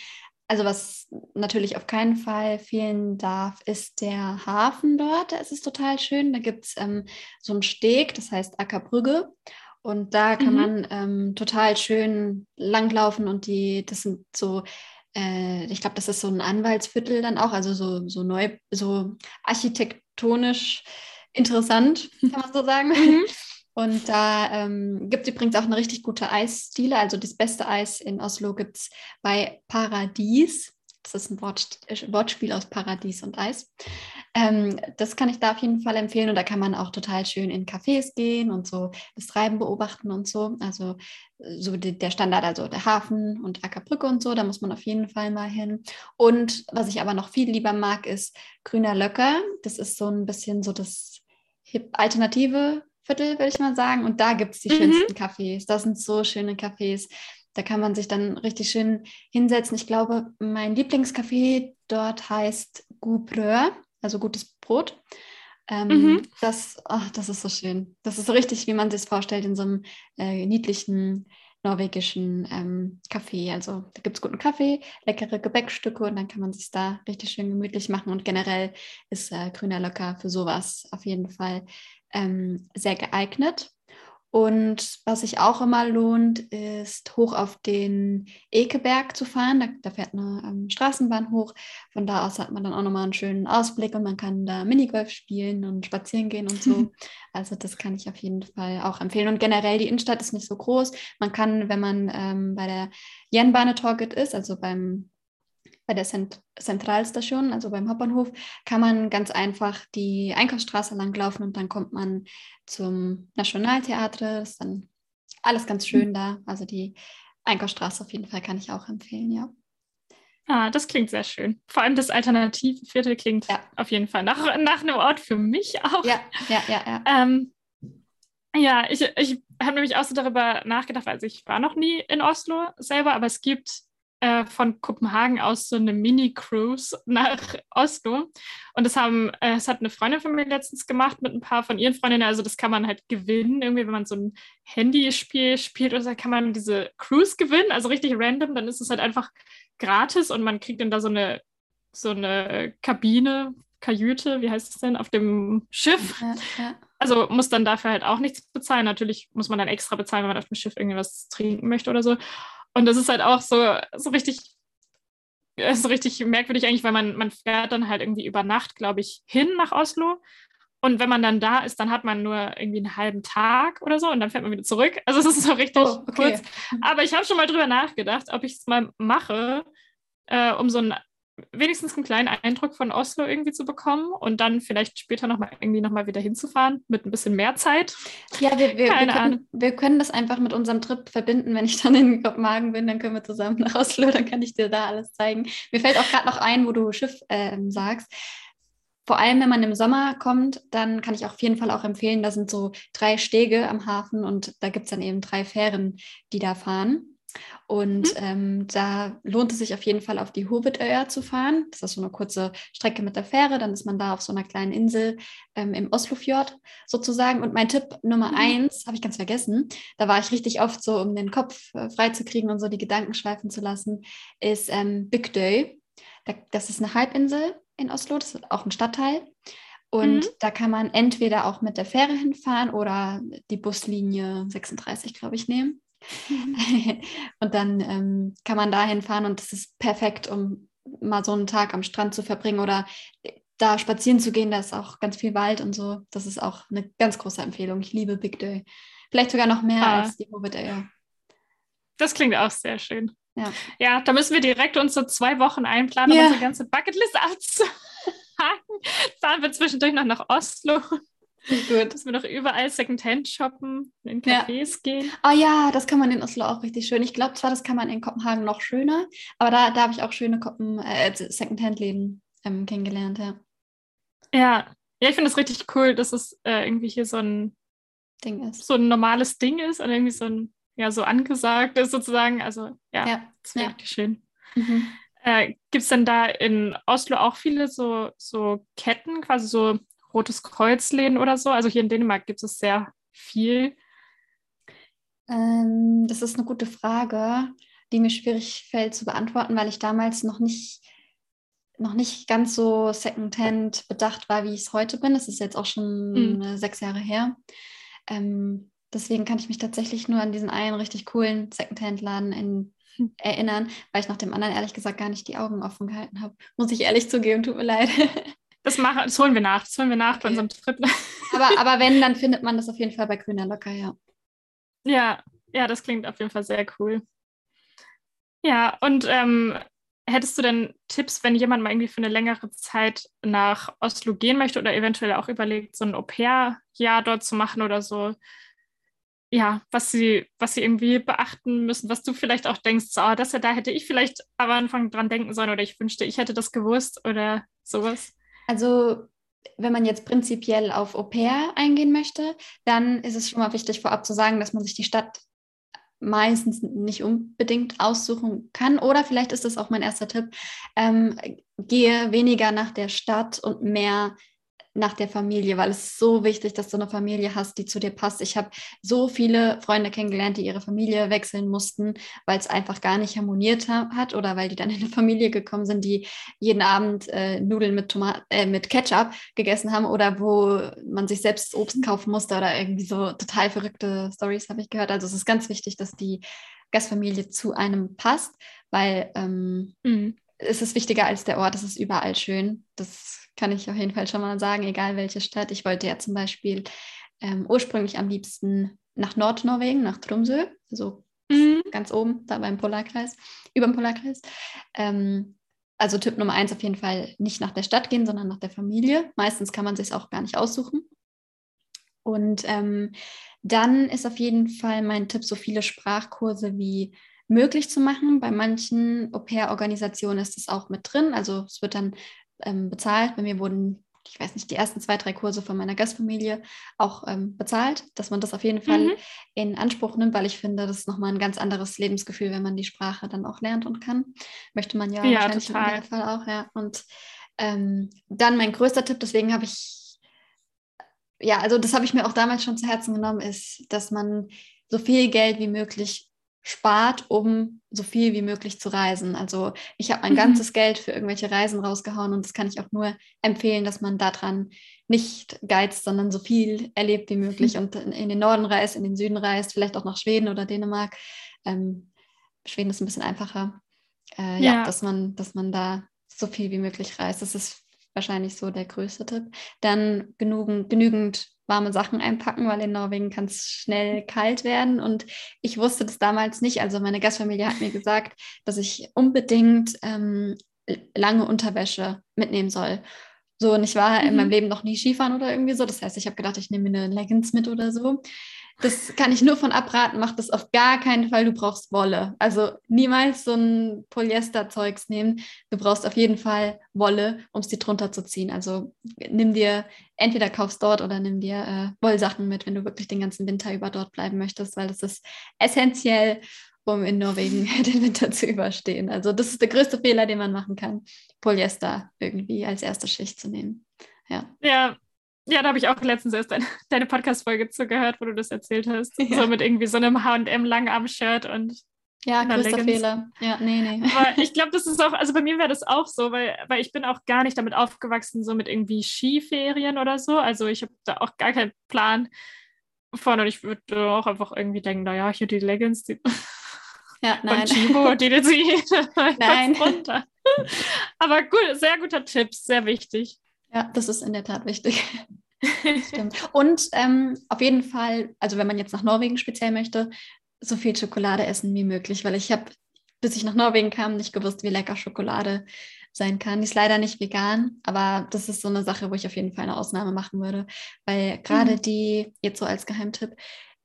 also was natürlich auf keinen Fall fehlen darf, ist der Hafen dort. Es ist total schön. Da gibt es ähm, so einen Steg, das heißt Ackerbrügge. Und da kann mhm. man ähm, total schön langlaufen und die, das sind so, äh, ich glaube, das ist so ein Anwaltsviertel dann auch, also so, so neu, so architektonisch interessant, kann man so sagen. Mhm. Und da ähm, gibt es übrigens auch eine richtig gute Eisdiele. Also das beste Eis in Oslo gibt es bei Paradies. Das ist ein Wort, Wortspiel aus Paradies und Eis. Ähm, das kann ich da auf jeden Fall empfehlen. Und da kann man auch total schön in Cafés gehen und so das Treiben beobachten und so. Also so die, der Standard, also der Hafen und Ackerbrücke und so, da muss man auf jeden Fall mal hin. Und was ich aber noch viel lieber mag, ist Grüner Löcker. Das ist so ein bisschen so das alternative Viertel, würde ich mal sagen. Und da gibt es die mhm. schönsten Cafés. Das sind so schöne Cafés. Da kann man sich dann richtig schön hinsetzen. Ich glaube, mein Lieblingscafé dort heißt Goubreur, also gutes Brot. Ähm, mhm. das, ach, das ist so schön. Das ist so richtig, wie man sich vorstellt, in so einem äh, niedlichen norwegischen ähm, Café. Also da gibt es guten Kaffee, leckere Gebäckstücke und dann kann man sich da richtig schön gemütlich machen. Und generell ist äh, Grüner Löcker für sowas auf jeden Fall ähm, sehr geeignet. Und was sich auch immer lohnt, ist hoch auf den Ekeberg zu fahren. Da, da fährt eine ähm, Straßenbahn hoch. Von da aus hat man dann auch nochmal einen schönen Ausblick und man kann da Minigolf spielen und spazieren gehen und so. also das kann ich auf jeden Fall auch empfehlen. Und generell, die Innenstadt ist nicht so groß. Man kann, wenn man ähm, bei der Jenbane Target ist, also beim bei der Zent Zentralstation, also beim Hauptbahnhof, kann man ganz einfach die Einkaufsstraße langlaufen und dann kommt man zum Nationaltheater. Das ist dann alles ganz schön mhm. da. Also die Einkaufsstraße auf jeden Fall kann ich auch empfehlen, ja. Ah, das klingt sehr schön. Vor allem das Alternativviertel klingt ja. auf jeden Fall nach, nach einem Ort für mich auch. Ja, ja, ja, ja. Ähm, ja, ich, ich habe nämlich auch so darüber nachgedacht, also ich war noch nie in Oslo selber, aber es gibt äh, von Kopenhagen aus so eine Mini-Cruise nach Oslo. Und das haben, äh, das hat eine Freundin von mir letztens gemacht mit ein paar von ihren Freundinnen. Also das kann man halt gewinnen, irgendwie, wenn man so ein Handyspiel spielt oder so, kann man diese Cruise gewinnen, also richtig random, dann ist es halt einfach gratis und man kriegt dann da so eine, so eine Kabine, Kajüte, wie heißt es denn, auf dem Schiff. Ja, ja. Also muss dann dafür halt auch nichts bezahlen. Natürlich muss man dann extra bezahlen, wenn man auf dem Schiff irgendwas trinken möchte oder so. Und das ist halt auch so, so richtig, so richtig merkwürdig eigentlich, weil man, man fährt dann halt irgendwie über Nacht, glaube ich, hin nach Oslo. Und wenn man dann da ist, dann hat man nur irgendwie einen halben Tag oder so und dann fährt man wieder zurück. Also es ist so richtig oh, okay. kurz. Aber ich habe schon mal drüber nachgedacht, ob ich es mal mache, äh, um so einen wenigstens einen kleinen Eindruck von Oslo irgendwie zu bekommen und dann vielleicht später nochmal irgendwie nochmal wieder hinzufahren mit ein bisschen mehr Zeit. Ja, wir, wir, wir, können, wir, können, das einfach mit unserem Trip verbinden. Wenn ich dann in Kopenhagen bin, dann können wir zusammen nach Oslo, dann kann ich dir da alles zeigen. Mir fällt auch gerade noch ein, wo du Schiff äh, sagst. Vor allem, wenn man im Sommer kommt, dann kann ich auf jeden Fall auch empfehlen, da sind so drei Stege am Hafen und da gibt es dann eben drei Fähren, die da fahren. Und mhm. ähm, da lohnt es sich auf jeden Fall auf die Hobbit-Öer zu fahren. Das ist so eine kurze Strecke mit der Fähre. Dann ist man da auf so einer kleinen Insel ähm, im Oslofjord sozusagen. Und mein Tipp Nummer mhm. eins, habe ich ganz vergessen, da war ich richtig oft so, um den Kopf äh, freizukriegen und so die Gedanken schweifen zu lassen, ist ähm, Bygdøy. Da, das ist eine Halbinsel in Oslo, das ist auch ein Stadtteil. Und mhm. da kann man entweder auch mit der Fähre hinfahren oder die Buslinie 36, glaube ich, nehmen. und dann ähm, kann man dahin fahren und das ist perfekt, um mal so einen Tag am Strand zu verbringen oder da spazieren zu gehen. Da ist auch ganz viel Wald und so. Das ist auch eine ganz große Empfehlung. Ich liebe Big Day. Vielleicht sogar noch mehr ah. als die Hobbit ja. Das klingt auch sehr schön. Ja. ja, da müssen wir direkt uns so zwei Wochen einplanen, ja. um unsere ganze Bucketlist abzuhaken. Fahren wir zwischendurch noch nach Oslo Gut. Dass wir noch überall Secondhand shoppen, in Cafés ja. gehen. Ah oh ja, das kann man in Oslo auch richtig schön. Ich glaube zwar, das kann man in Kopenhagen noch schöner, aber da, da habe ich auch schöne Kopen, äh, Secondhand-Läden ähm, kennengelernt, ja. Ja, ja ich finde es richtig cool, dass es äh, irgendwie hier so ein Ding ist. So ein normales Ding ist und irgendwie so ein, ja, so angesagt ist sozusagen. Also ja, ja. das wäre ja. richtig schön. Mhm. Äh, Gibt es denn da in Oslo auch viele so, so Ketten, quasi so Rotes Kreuzläden oder so? Also hier in Dänemark gibt es sehr viel. Ähm, das ist eine gute Frage, die mir schwierig fällt zu beantworten, weil ich damals noch nicht, noch nicht ganz so Secondhand bedacht war, wie ich es heute bin. Das ist jetzt auch schon mhm. sechs Jahre her. Ähm, deswegen kann ich mich tatsächlich nur an diesen einen richtig coolen Secondhand-Laden in hm. erinnern, weil ich nach dem anderen ehrlich gesagt gar nicht die Augen offen gehalten habe. Muss ich ehrlich zugeben, tut mir leid. Das, machen, das holen wir nach. Das holen wir nach okay. bei unserem Trip. Aber, aber wenn, dann findet man das auf jeden Fall bei Grüner Locker, ja. Ja, ja, das klingt auf jeden Fall sehr cool. Ja, und ähm, hättest du denn Tipps, wenn jemand mal irgendwie für eine längere Zeit nach Oslo gehen möchte oder eventuell auch überlegt, so ein Au-pair-Jahr dort zu machen oder so? Ja, was sie, was sie irgendwie beachten müssen, was du vielleicht auch denkst, so, oh, das da hätte ich vielleicht am Anfang dran denken sollen oder ich wünschte, ich hätte das gewusst oder sowas. Also wenn man jetzt prinzipiell auf Au pair eingehen möchte, dann ist es schon mal wichtig vorab zu sagen, dass man sich die Stadt meistens nicht unbedingt aussuchen kann. Oder vielleicht ist das auch mein erster Tipp, ähm, gehe weniger nach der Stadt und mehr nach der Familie, weil es ist so wichtig, dass du eine Familie hast, die zu dir passt. Ich habe so viele Freunde kennengelernt, die ihre Familie wechseln mussten, weil es einfach gar nicht harmoniert hat oder weil die dann in eine Familie gekommen sind, die jeden Abend äh, Nudeln mit, Tomat äh, mit Ketchup gegessen haben oder wo man sich selbst Obst kaufen musste oder irgendwie so total verrückte Stories habe ich gehört. Also es ist ganz wichtig, dass die Gastfamilie zu einem passt, weil ähm, mhm. Es ist wichtiger als der Ort, es ist überall schön. Das kann ich auf jeden Fall schon mal sagen, egal welche Stadt. Ich wollte ja zum Beispiel ähm, ursprünglich am liebsten nach Nordnorwegen, nach Tromsø, so mhm. ganz oben, da beim Polarkreis, über dem Polarkreis. Ähm, also Tipp Nummer eins auf jeden Fall nicht nach der Stadt gehen, sondern nach der Familie. Meistens kann man sich auch gar nicht aussuchen. Und ähm, dann ist auf jeden Fall mein Tipp, so viele Sprachkurse wie möglich zu machen. Bei manchen Au-pair-Organisationen ist das auch mit drin. Also es wird dann ähm, bezahlt. Bei mir wurden, ich weiß nicht, die ersten zwei, drei Kurse von meiner Gastfamilie auch ähm, bezahlt, dass man das auf jeden Fall mhm. in Anspruch nimmt, weil ich finde, das ist nochmal ein ganz anderes Lebensgefühl, wenn man die Sprache dann auch lernt und kann. Möchte man ja, ja wahrscheinlich total. im Idealfall auch, ja. Und ähm, dann mein größter Tipp, deswegen habe ich, ja, also das habe ich mir auch damals schon zu Herzen genommen, ist, dass man so viel Geld wie möglich spart, um so viel wie möglich zu reisen. Also ich habe mein mhm. ganzes Geld für irgendwelche Reisen rausgehauen und das kann ich auch nur empfehlen, dass man daran nicht geizt, sondern so viel erlebt wie möglich mhm. und in den Norden reist, in den Süden reist, vielleicht auch nach Schweden oder Dänemark. Ähm, Schweden ist ein bisschen einfacher. Äh, ja. ja, dass man, dass man da so viel wie möglich reist. Das ist wahrscheinlich so der größte Tipp. Dann genügend, genügend warme Sachen einpacken, weil in Norwegen kann es schnell kalt werden. Und ich wusste das damals nicht. Also meine Gastfamilie hat mir gesagt, dass ich unbedingt ähm, lange Unterwäsche mitnehmen soll. So, und ich war mhm. in meinem mhm. Leben noch nie Skifahren oder irgendwie so. Das heißt, ich habe gedacht, ich nehme mir eine Leggings mit oder so. Das kann ich nur von abraten. Mach das auf gar keinen Fall. Du brauchst Wolle. Also niemals so ein Polyester-Zeugs nehmen. Du brauchst auf jeden Fall Wolle, um es dir drunter zu ziehen. Also nimm dir, entweder kaufst dort oder nimm dir äh, Wollsachen mit, wenn du wirklich den ganzen Winter über dort bleiben möchtest, weil das ist essentiell, um in Norwegen den Winter zu überstehen. Also das ist der größte Fehler, den man machen kann, Polyester irgendwie als erste Schicht zu nehmen. Ja. Ja, ja, da habe ich auch letztens erst deine, deine Podcast-Folge zugehört, wo du das erzählt hast. Ja. So mit irgendwie so einem HM-Langarm-Shirt und. Ja, größter Fehler. Ja, nee, nee. Aber ich glaube, das ist auch, also bei mir wäre das auch so, weil, weil ich bin auch gar nicht damit aufgewachsen, so mit irgendwie Skiferien oder so. Also ich habe da auch gar keinen Plan von und ich würde auch einfach irgendwie denken, naja, hier die Leggings, die ja, nein. von Chibo, die zieht nein. runter. Aber gut, sehr guter Tipp, sehr wichtig. Ja, das ist in der Tat wichtig. Stimmt. Und ähm, auf jeden Fall, also wenn man jetzt nach Norwegen speziell möchte, so viel Schokolade essen wie möglich, weil ich habe, bis ich nach Norwegen kam, nicht gewusst, wie lecker Schokolade sein kann. Die ist leider nicht vegan, aber das ist so eine Sache, wo ich auf jeden Fall eine Ausnahme machen würde, weil gerade mhm. die, jetzt so als Geheimtipp,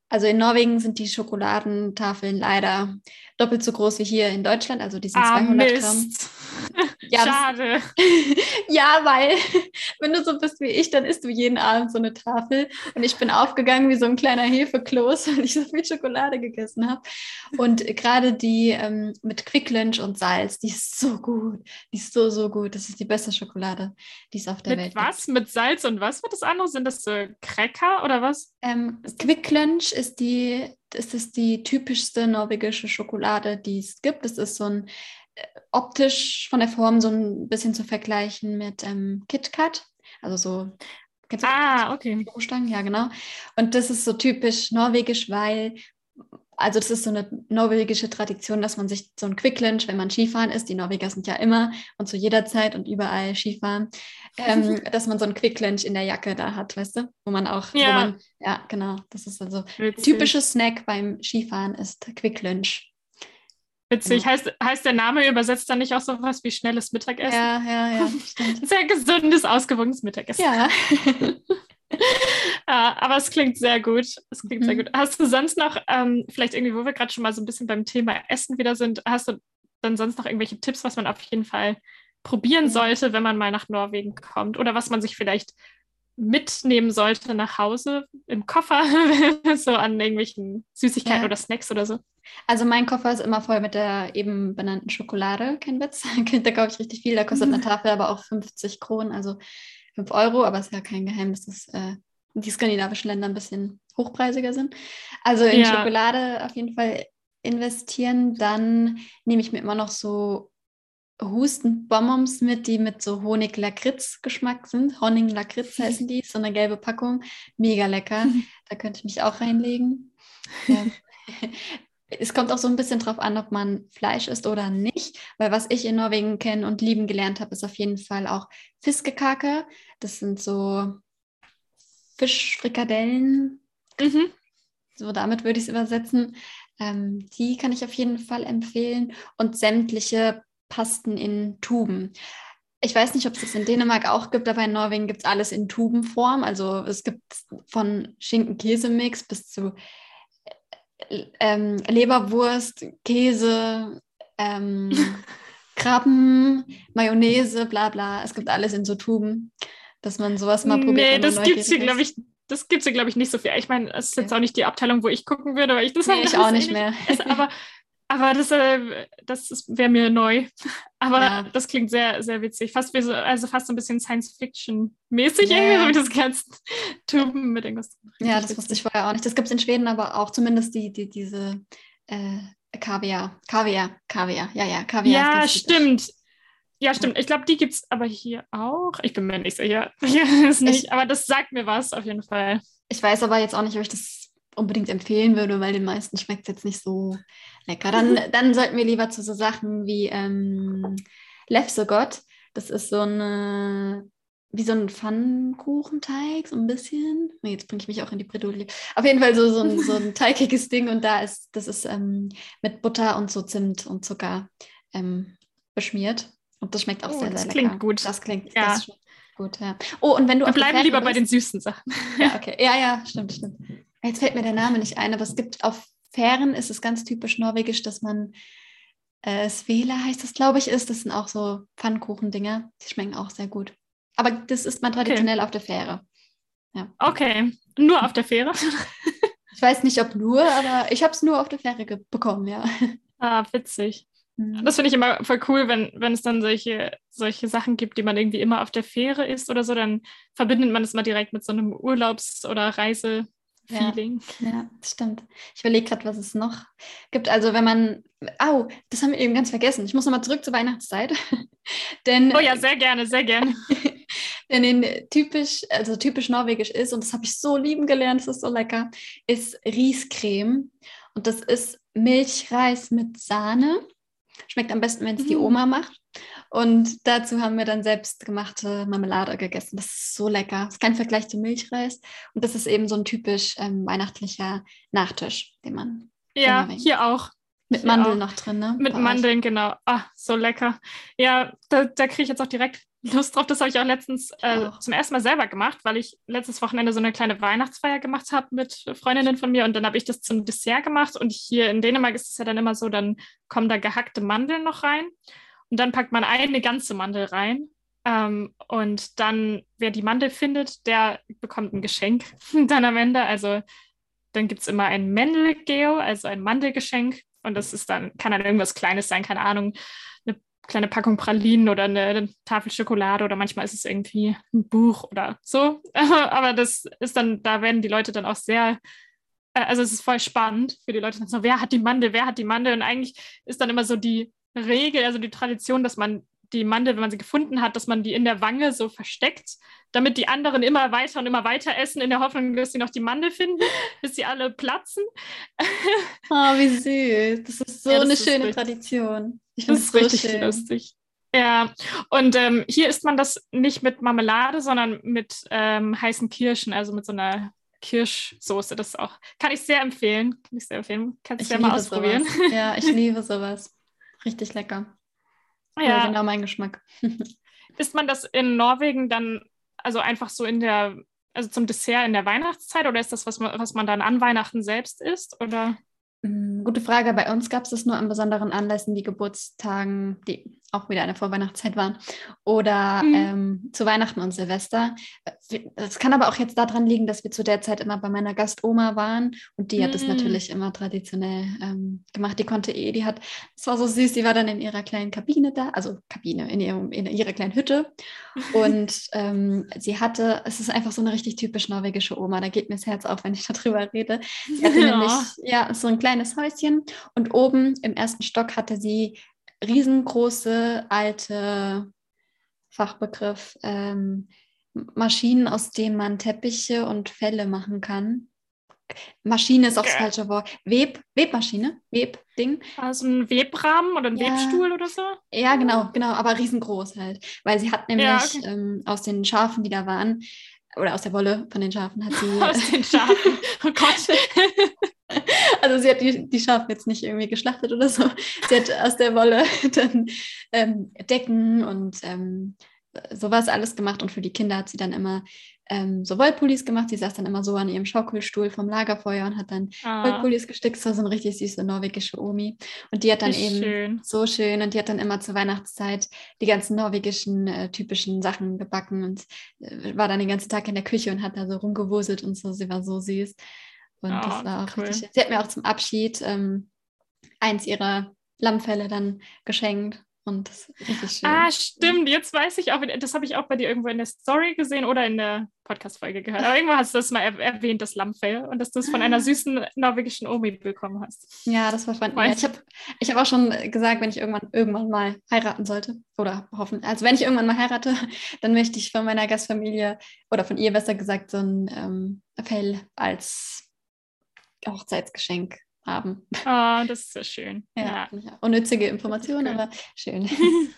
also in Norwegen sind die Schokoladentafeln leider doppelt so groß wie hier in Deutschland, also die sind ah, 200 Mist. Gramm. Ja, Schade. Ja, weil wenn du so bist wie ich, dann isst du jeden Abend so eine Tafel und ich bin aufgegangen wie so ein kleiner Hefekloß, weil ich so viel Schokolade gegessen habe. Und gerade die ähm, mit Quick Lunch und Salz, die ist so gut. Die ist so, so gut. Das ist die beste Schokolade, die es auf der mit Welt was? gibt. Was? Mit Salz und was wird das andere? Sind das so Cracker oder was? Ähm, Quick Lunch ist die, ist das die typischste norwegische Schokolade, die es gibt. Es ist so ein äh, optisch von der Form so ein bisschen zu vergleichen mit ähm, KitKat. Also so. Kennst du ah, okay. Ja, genau. Und das ist so typisch norwegisch, weil also das ist so eine norwegische Tradition, dass man sich so ein Quick Lunch, wenn man Skifahren ist, die Norweger sind ja immer und zu jeder Zeit und überall Skifahren, ähm, dass man so ein Quick Lunch in der Jacke da hat, weißt du? Wo man auch, ja, man, ja genau, das ist also typisches Snack beim Skifahren ist Quick Lunch. Witzig. Genau. Heißt, heißt der Name übersetzt dann nicht auch so was wie schnelles Mittagessen? Ja, ja, ja. Sehr gesundes, ausgewogenes Mittagessen. Ja. ja, aber es klingt sehr gut. Es klingt mhm. sehr gut. Hast du sonst noch, ähm, vielleicht irgendwie, wo wir gerade schon mal so ein bisschen beim Thema Essen wieder sind, hast du dann sonst noch irgendwelche Tipps, was man auf jeden Fall probieren sollte, wenn man mal nach Norwegen kommt? Oder was man sich vielleicht mitnehmen sollte nach Hause im Koffer, so an irgendwelchen Süßigkeiten ja. oder Snacks oder so? Also mein Koffer ist immer voll mit der eben benannten Schokolade, kein Witz. da kaufe ich richtig viel, da kostet eine Tafel aber auch 50 Kronen, also 5 Euro, aber es ist ja kein Geheimnis, dass äh, die skandinavischen Länder ein bisschen hochpreisiger sind. Also in ja. Schokolade auf jeden Fall investieren. Dann nehme ich mir immer noch so Hustenbonbons mit, die mit so Honig-Lakritz-Geschmack sind. Honig-Lakritz heißen die, so eine gelbe Packung. Mega lecker. Da könnte ich mich auch reinlegen. Ja. es kommt auch so ein bisschen drauf an, ob man Fleisch isst oder nicht, weil was ich in Norwegen kennen und lieben gelernt habe, ist auf jeden Fall auch Fiskekake. Das sind so Fischfrikadellen. Mhm. So damit würde ich es übersetzen. Ähm, die kann ich auf jeden Fall empfehlen und sämtliche Pasten in Tuben. Ich weiß nicht, ob es das in Dänemark auch gibt, aber in Norwegen gibt es alles in Tubenform. Also es gibt von Schinken-Käse-Mix bis zu ähm, Leberwurst, Käse, ähm, Krabben, Mayonnaise, bla bla. Es gibt alles in so Tuben, dass man sowas mal probiert. Nee, das gibt es hier, glaube ich, das gibt es hier, glaube ich, nicht so viel. Ich meine, es ist jetzt auch nicht die Abteilung, wo ich gucken würde, weil ich das nee, halt ich auch nicht mehr. Ist, aber aber das, äh, das wäre mir neu. Aber ja. das klingt sehr, sehr witzig. Fast wie so, also fast so ein bisschen Science-Fiction-mäßig, ja. irgendwie, so wie das kannst. Tuben mit irgendwas. Ja, das wusste ich vorher auch nicht. Das gibt es in Schweden aber auch, zumindest die, die, diese äh, Kaviar. Kaviar, Kaviar, ja, ja, Kaviar. Ja, stimmt. Ja, stimmt. Ich glaube, die gibt es aber hier auch. Ich bin mir nicht sicher. Hier ist nicht, ich, aber das sagt mir was auf jeden Fall. Ich weiß aber jetzt auch nicht, ob ich das unbedingt empfehlen würde, weil den meisten schmeckt es jetzt nicht so lecker. Dann, dann sollten wir lieber zu so Sachen wie ähm, Lefsegot. Das ist so eine, wie so ein Pfannkuchenteig, so ein bisschen. Nee, jetzt bringe ich mich auch in die Bredouille. Auf jeden Fall so, so, ein, so ein teigiges Ding und da ist, das ist ähm, mit Butter und so Zimt und Zucker ähm, beschmiert. Und das schmeckt auch Oh, sehr, das sehr klingt lecker. gut. Das klingt, Ja. das gut, ja. Oh, und wenn du Wir bleiben lieber bei den bist- süßen Sachen. Ja, okay. Ja, ja, stimmt, stimmt. Jetzt fällt mir der Name nicht ein, aber es gibt auf Fähren ist es ganz typisch norwegisch, dass man äh, Svela heißt das, glaube ich, ist. Das sind auch so Pfannkuchendinger. Die schmecken auch sehr gut. Aber das isst man traditionell auf der Fähre. Okay, nur auf der Fähre. Ich weiß nicht, ob nur, aber ich habe es nur auf der Fähre bekommen, ja. Ah, witzig. Mhm. Das finde ich immer voll cool, wenn, wenn es dann solche, solche Sachen gibt, die man irgendwie immer auf der Fähre isst oder so, dann verbindet man es mal direkt mit so einem Urlaubs- oder Reise-Feeling. Ja, das stimmt. Ich überlege gerade, was es noch gibt. Also wenn man, au, das haben wir eben ganz vergessen. Ich muss nochmal zurück zur Weihnachtszeit. Denn, Oh ja, sehr gerne, sehr gerne. denn in typisch, also typisch norwegisch ist, und das habe ich so lieben gelernt, das ist so lecker, ist Riescreme. Und das ist Milchreis mit Sahne. Schmeckt am besten, wenn es die Mhm. Oma macht. Und dazu haben wir dann selbstgemachte Marmelade gegessen. Das ist so lecker. Das ist kein Vergleich zu Milchreis. Und das ist eben so ein typisch ähm, weihnachtlicher Nachtisch, den man Ja, hier auch. mit Hier Mandeln auch. noch drin, ne? Mit Bei euch. Mandeln, genau. Ah, so lecker. Ja, da, da kriege ich jetzt auch direkt Lust drauf. Das habe ich auch letztens äh, auch. zum ersten Mal selber gemacht, weil ich letztes Wochenende so eine kleine Weihnachtsfeier gemacht habe mit Freundinnen von mir und dann habe ich das zum Dessert gemacht und hier in Dänemark ist es ja dann immer so, dann kommen da gehackte Mandeln noch rein und dann packt man eine ganze Mandel rein. Ähm, und dann, wer die Mandel findet, der bekommt ein Geschenk dann am Ende. Also dann gibt es immer ein Mandelgeo, also ein Mandelgeschenk. Und das ist dann, kann dann irgendwas Kleines sein, keine Ahnung, eine kleine Packung Pralinen oder eine, eine Tafel Schokolade oder manchmal ist es irgendwie ein Buch oder so. Aber das ist dann, da werden die Leute dann auch sehr, äh, also es ist voll spannend für die Leute, so, wer hat die Mandel, wer hat die Mandel? Und eigentlich ist dann immer so die Regel, also die Tradition, dass man die Mandel, wenn man sie gefunden hat, dass man die in der Wange so versteckt, damit die anderen immer weiter und immer weiter essen, in der Hoffnung, dass sie noch die Mandel finden, bis sie alle platzen. Oh, wie süß. Das ist so Ja, das eine ist schöne richtig- Tradition. Ich Das finde es ist so richtig schön. lustig. Ja, und ähm, hier isst man das nicht mit Marmelade, sondern mit ähm, heißen Kirschen, also mit so einer Kirschsoße. Das auch, kann ich sehr empfehlen. Kann ich sehr empfehlen. Kannst Ich du ja mal ausprobieren. sowas. Ja, ich liebe sowas. Richtig lecker. Ja. Genau mein Geschmack. isst man das in Norwegen dann, also einfach so in der, also zum Dessert in der Weihnachtszeit oder ist das, was man, was man dann an Weihnachten selbst isst? Oder? Mm, Gute Frage. Bei uns gab es das nur an besonderen Anlässen wie Geburtstagen, die auch wieder eine Vorweihnachtszeit waren, oder Mhm. ähm, zu Weihnachten und Silvester. Es kann aber auch jetzt daran liegen, dass wir zu der Zeit immer bei meiner Gastoma waren und die hat das Mhm. natürlich immer traditionell ähm, gemacht. Die konnte eh, die hat, es war so süß, die war dann in ihrer kleinen Kabine da, also Kabine, in, ihrem, in ihrer kleinen Hütte und ähm, sie hatte, es ist einfach so eine richtig typisch norwegische Oma, da geht mir das Herz auf, wenn ich darüber rede. Sie hatte Ja. nämlich ja, so ein kleines Häuschen und oben im ersten Stock hatte sie riesengroße alte Fachbegriff ähm, Maschinen, aus denen man Teppiche und Felle machen kann. Maschine ist auch das falsche Wort. Web, Webmaschine, Webding. Also ein Webrahmen oder ein Ja. Webstuhl oder so? Ja, genau, genau, aber riesengroß halt. Weil sie hat nämlich Ja, okay. ähm, aus den Schafen, die da waren, oder aus der Wolle von den Schafen hat sie. Aus den Schafen. Oh Gott. Also sie hat die, die Schafe jetzt nicht irgendwie geschlachtet oder so. Sie hat aus der Wolle dann ähm, Decken und ähm, sowas alles gemacht. Und für die Kinder hat sie dann immer ähm, so Wollpullis gemacht. Sie saß dann immer so an ihrem Schaukelstuhl vom Lagerfeuer und hat dann Ah, Wollpullis gestickt. Das war so eine richtig süße norwegische Omi. Und die hat dann eben schön. so schön und die hat dann immer zur Weihnachtszeit die ganzen norwegischen äh, typischen Sachen gebacken und äh, war dann den ganzen Tag in der Küche und hat da so rumgewuselt und so. Sie war so süß. Und Oh, das war auch cool. richtig. Sie hat mir auch zum Abschied ähm, eins ihrer Lammfelle dann geschenkt und das ist richtig schön. Ah, stimmt. Jetzt weiß ich auch, das habe ich auch bei dir irgendwo in der Story gesehen oder in der Podcast-Folge gehört. Aber irgendwo hast du das mal er erwähnt, das Lammfell, und dass du es von einer süßen norwegischen Omi bekommen hast. Ja, das war von Ich habe ich hab auch schon gesagt, wenn ich irgendwann, irgendwann mal heiraten sollte, oder hoffen, also wenn ich irgendwann mal heirate, dann möchte ich von meiner Gastfamilie oder von ihr besser gesagt so ein ähm, Fell als Hochzeitsgeschenk haben. Oh, das ist so schön. Ja, Ja. unnützige Information, aber schön.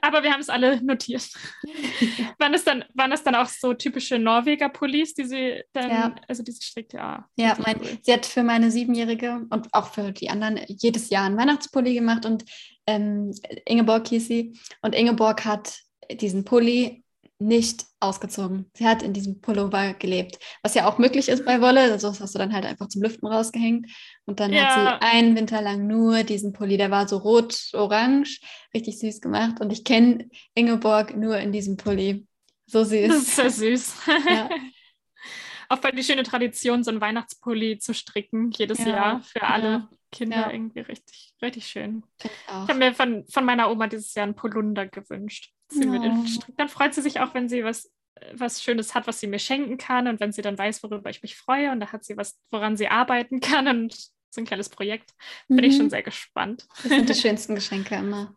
Aber wir haben es alle notiert. waren, das dann, waren das dann auch so typische Norweger-Pullis, die sie dann, Ja. also diese strikte, ja. Ja, mein, sie hat für meine Siebenjährige und auch für die anderen jedes Jahr einen Weihnachtspulli gemacht und ähm, Ingeborg hieß sie. Und Ingeborg hat diesen Pulli nicht ausgezogen. Sie hat in diesem Pullover gelebt, was ja auch möglich ist bei Wolle. Also das hast du dann halt einfach zum Lüften rausgehängt. Und dann ja. hat sie einen Winter lang nur diesen Pulli, der war so rot-orange, richtig süß gemacht. Und ich kenne Ingeborg nur in diesem Pulli. So süß. Das ist sehr süß. ja. Auch bei die schöne Tradition, so einen Weihnachtspulli zu stricken, jedes ja. Jahr für alle ja. Kinder irgendwie richtig, richtig schön. Ich, ich habe mir von, von meiner Oma dieses Jahr einen Polunder gewünscht strickt. Dann freut sie sich auch, wenn sie was, was Schönes hat, was sie mir schenken kann und wenn sie dann weiß, worüber ich mich freue und da hat sie was, woran sie arbeiten kann und so ein kleines Projekt. Bin mhm. ich schon sehr gespannt. Das sind die schönsten Geschenke immer.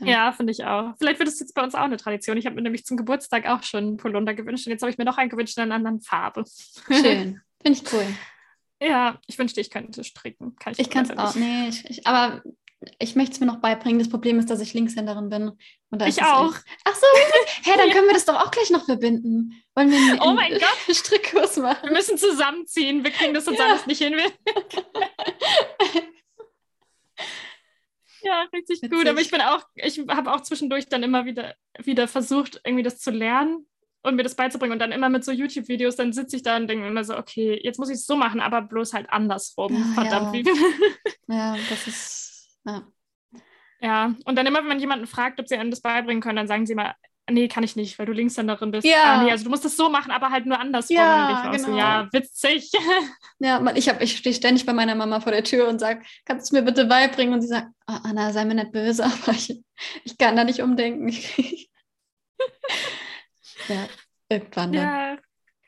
Ja, finde ich auch. Vielleicht wird es jetzt bei uns auch eine Tradition. Ich habe mir nämlich zum Geburtstag auch schon einen Polunder gewünscht und jetzt habe ich mir noch einen gewünscht in einer anderen Farbe. Schön. Finde ich cool. Ja, ich wünschte, ich könnte stricken. Kann ich ich kann es auch. Nee, ich, ich, aber ich möchte es mir noch beibringen. Das Problem ist, dass ich Linkshänderin bin. ich auch. Echt... Ach so, hä, dann können wir das doch auch gleich noch verbinden. Wollen wir einen, oh mein einen Gott. Strickkurs machen? Wir müssen zusammenziehen. Wir kriegen das uns ja. alles nicht hin. ja, richtig Witzig. gut. Aber ich bin auch, ich habe auch zwischendurch dann immer wieder, wieder versucht, irgendwie das zu lernen und mir das beizubringen und dann immer mit so YouTube-Videos, dann sitze ich da und denke immer so, okay, jetzt muss ich es so machen, aber bloß halt andersrum. Ja, Verdammt. Ja. ja, das ist ja. Ja, und dann immer, wenn man jemanden fragt, ob sie einem das beibringen können, dann sagen sie immer, nee, kann ich nicht, weil du Linkshänderin bist. Ja. Ah, nee, also du musst das so machen, aber halt nur andersrum. Ja, genau. ja witzig. Ja, ich, ich stehe ständig bei meiner Mama vor der Tür und sage, kannst du es mir bitte beibringen? Und sie sagt, oh, Anna, sei mir nicht böse, aber ich, ich kann da nicht umdenken. ja, irgendwann dann.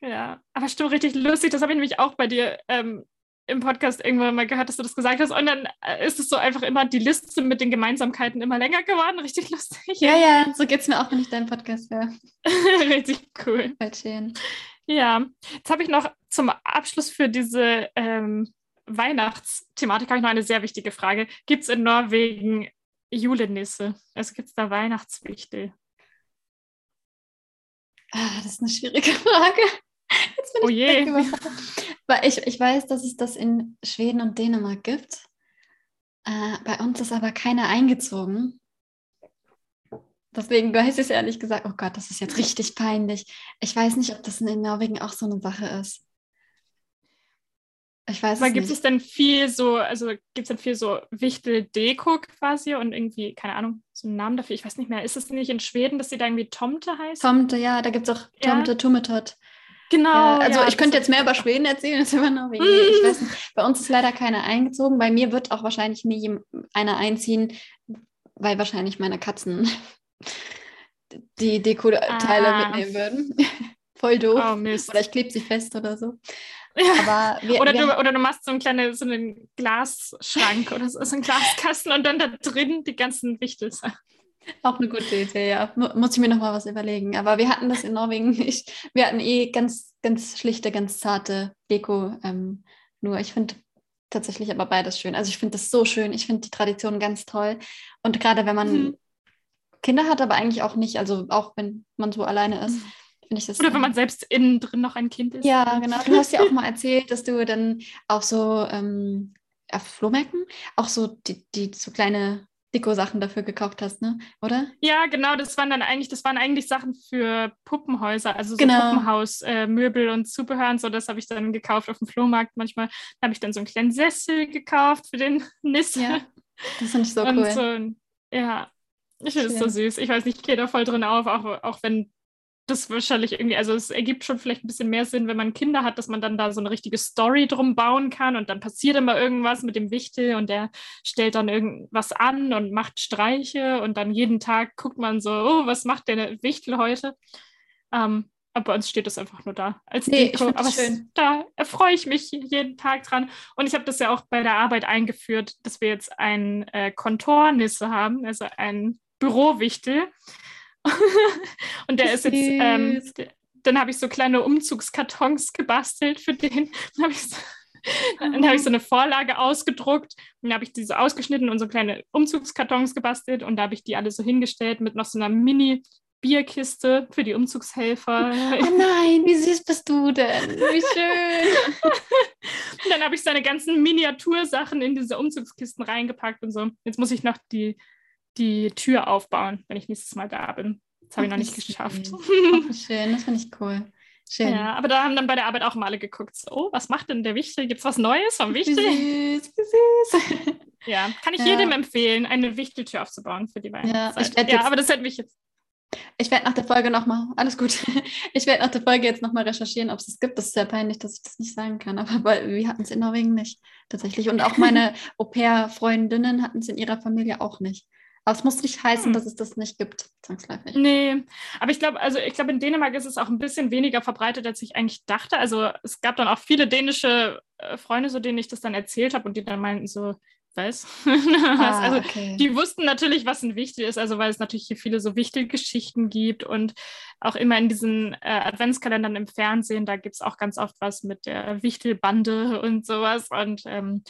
Ja, ja, aber stimmt richtig lustig, das habe ich nämlich auch bei dir ähm, im Podcast irgendwann mal gehört, dass du das gesagt hast. Und dann äh, ist es so einfach immer die Liste mit den Gemeinsamkeiten immer länger geworden. Richtig lustig. Ja, ja, so geht es mir auch, wenn ich deinen Podcast höre. Richtig cool. Voll schön. Ja, jetzt habe ich noch zum Abschluss für diese ähm, Weihnachtsthematik habe ich noch eine sehr wichtige Frage. Gibt es in Norwegen Julenisse? Also gibt es da Weihnachtswichtel? Ah, das ist eine schwierige Frage. Jetzt bin oh je. Weil ich, ich weiß, dass es das in Schweden und Dänemark gibt. Äh, bei uns ist aber keiner eingezogen. Deswegen weiß ich es ehrlich gesagt, oh Gott, das ist jetzt richtig peinlich. Ich weiß nicht, ob das in Norwegen auch so eine Sache ist. Ich weiß Aber gibt es denn viel so, also gibt es denn viel so Wichtel-Deko quasi und irgendwie, keine Ahnung, so einen Namen dafür? Ich weiß nicht mehr. Ist es nicht in Schweden, dass sie da irgendwie Tomte heißt? Tomte, ja, da gibt es auch Tomte, ja. Tummetot. Genau. Ja, also ja, ich könnte jetzt mehr über Schweden erzählen, als über Norwegen. ich weiß nicht. Bei uns ist leider keiner eingezogen. Bei mir wird auch wahrscheinlich nie einer einziehen, weil wahrscheinlich meine Katzen die Deko-Teile ah. mitnehmen würden. Voll doof. Oh, oder ich klebe sie fest oder so. Ja. Wir, oder, wir, du, oder du machst so, ein kleine, so einen Glasschrank oder so, so einen Glaskasten und dann da drin die ganzen Wichtel. Auch eine gute Idee, ja. Muss ich mir noch mal was überlegen. Aber wir hatten das in Norwegen nicht. Wir hatten eh ganz, ganz schlichte, ganz zarte Deko. Ähm, nur ich finde tatsächlich aber beides schön. Also ich finde das so schön. Ich finde die Tradition ganz toll. Und gerade wenn man mhm. Kinder hat, aber eigentlich auch nicht, also auch wenn man so alleine ist, mhm. finde ich das. Oder wenn man selbst innen drin noch ein Kind ist. Ja, genau. Du hast ja auch mal erzählt, dass du dann auch so ähm, auf Flohmärkten auch so die, die so kleine Deko-Sachen dafür gekauft hast, ne? Oder? Ja, genau, das waren dann eigentlich, das waren eigentlich Sachen für Puppenhäuser, also so genau. Puppenhaus, äh, Möbel und Zubehör und so, das habe ich dann gekauft auf dem Flohmarkt. Manchmal habe ich dann so einen kleinen Sessel gekauft für den Nisse. Ja, das finde ich so und cool. So, ja, ich finde es so süß. Ich weiß nicht, ich gehe da voll drin auf, auch, auch wenn das wahrscheinlich irgendwie, also es ergibt schon vielleicht ein bisschen mehr Sinn, wenn man Kinder hat, dass man dann da so eine richtige Story drum bauen kann und dann passiert immer irgendwas mit dem Wichtel und der stellt dann irgendwas an und macht Streiche und dann jeden Tag guckt man so, oh, was macht der Wichtel heute? Ähm, aber bei uns steht das einfach nur da als nee, Deko. Aber schön. da erfreue ich mich jeden Tag dran. Und ich habe das ja auch bei der Arbeit eingeführt, dass wir jetzt ein äh, Kontornisse haben, also ein Bürowichtel. und der ist jetzt, ähm, dann habe ich so kleine Umzugskartons gebastelt für den. Dann habe ich, so, dann hab ich so eine Vorlage ausgedruckt und dann habe ich diese ausgeschnitten und so kleine Umzugskartons gebastelt und da habe ich die alle so hingestellt mit noch so einer Mini- Bierkiste für die Umzugshelfer. Oh nein, wie süß bist du denn? Wie schön. und dann habe ich seine ganzen Miniatursachen in diese Umzugskisten reingepackt und so. Jetzt muss ich noch die die Tür aufbauen, wenn ich nächstes Mal da bin. Das habe ich noch nicht geschafft. Schön, das finde ich cool. Schön. Ja, aber da haben dann bei der Arbeit auch mal alle geguckt, so, oh, was macht denn der Wichtel? Gibt es was Neues vom Wichtel? Wie süß, wie süß. Ja, kann ich Ja. jedem empfehlen, eine Wichteltür aufzubauen für die Weihnachtszeit. Ja, jetzt- aber das hätte mich jetzt. Ich werde nach der Folge nochmal, alles gut. Ich werde nach der Folge jetzt nochmal recherchieren, ob es es gibt. Das ist sehr peinlich, dass ich das nicht sagen kann. Aber weil wir hatten es in Norwegen nicht, tatsächlich. Und auch meine Au-pair-Freundinnen hatten es in ihrer Familie auch nicht. Aber es muss nicht heißen, Hm. dass es das nicht gibt, zwangsläufig. Nee, aber ich glaube, also ich glaube, in Dänemark ist es auch ein bisschen weniger verbreitet, als ich eigentlich dachte. Also es gab dann auch viele dänische äh, Freunde, so denen ich das dann erzählt habe und die dann meinten so, was? Ah, also okay. die wussten natürlich, was ein Wichtel ist, also weil es natürlich hier viele so Wichtelgeschichten gibt und auch immer in diesen äh, Adventskalendern im Fernsehen, da gibt es auch ganz oft was mit der Wichtelbande und sowas. Und ähm,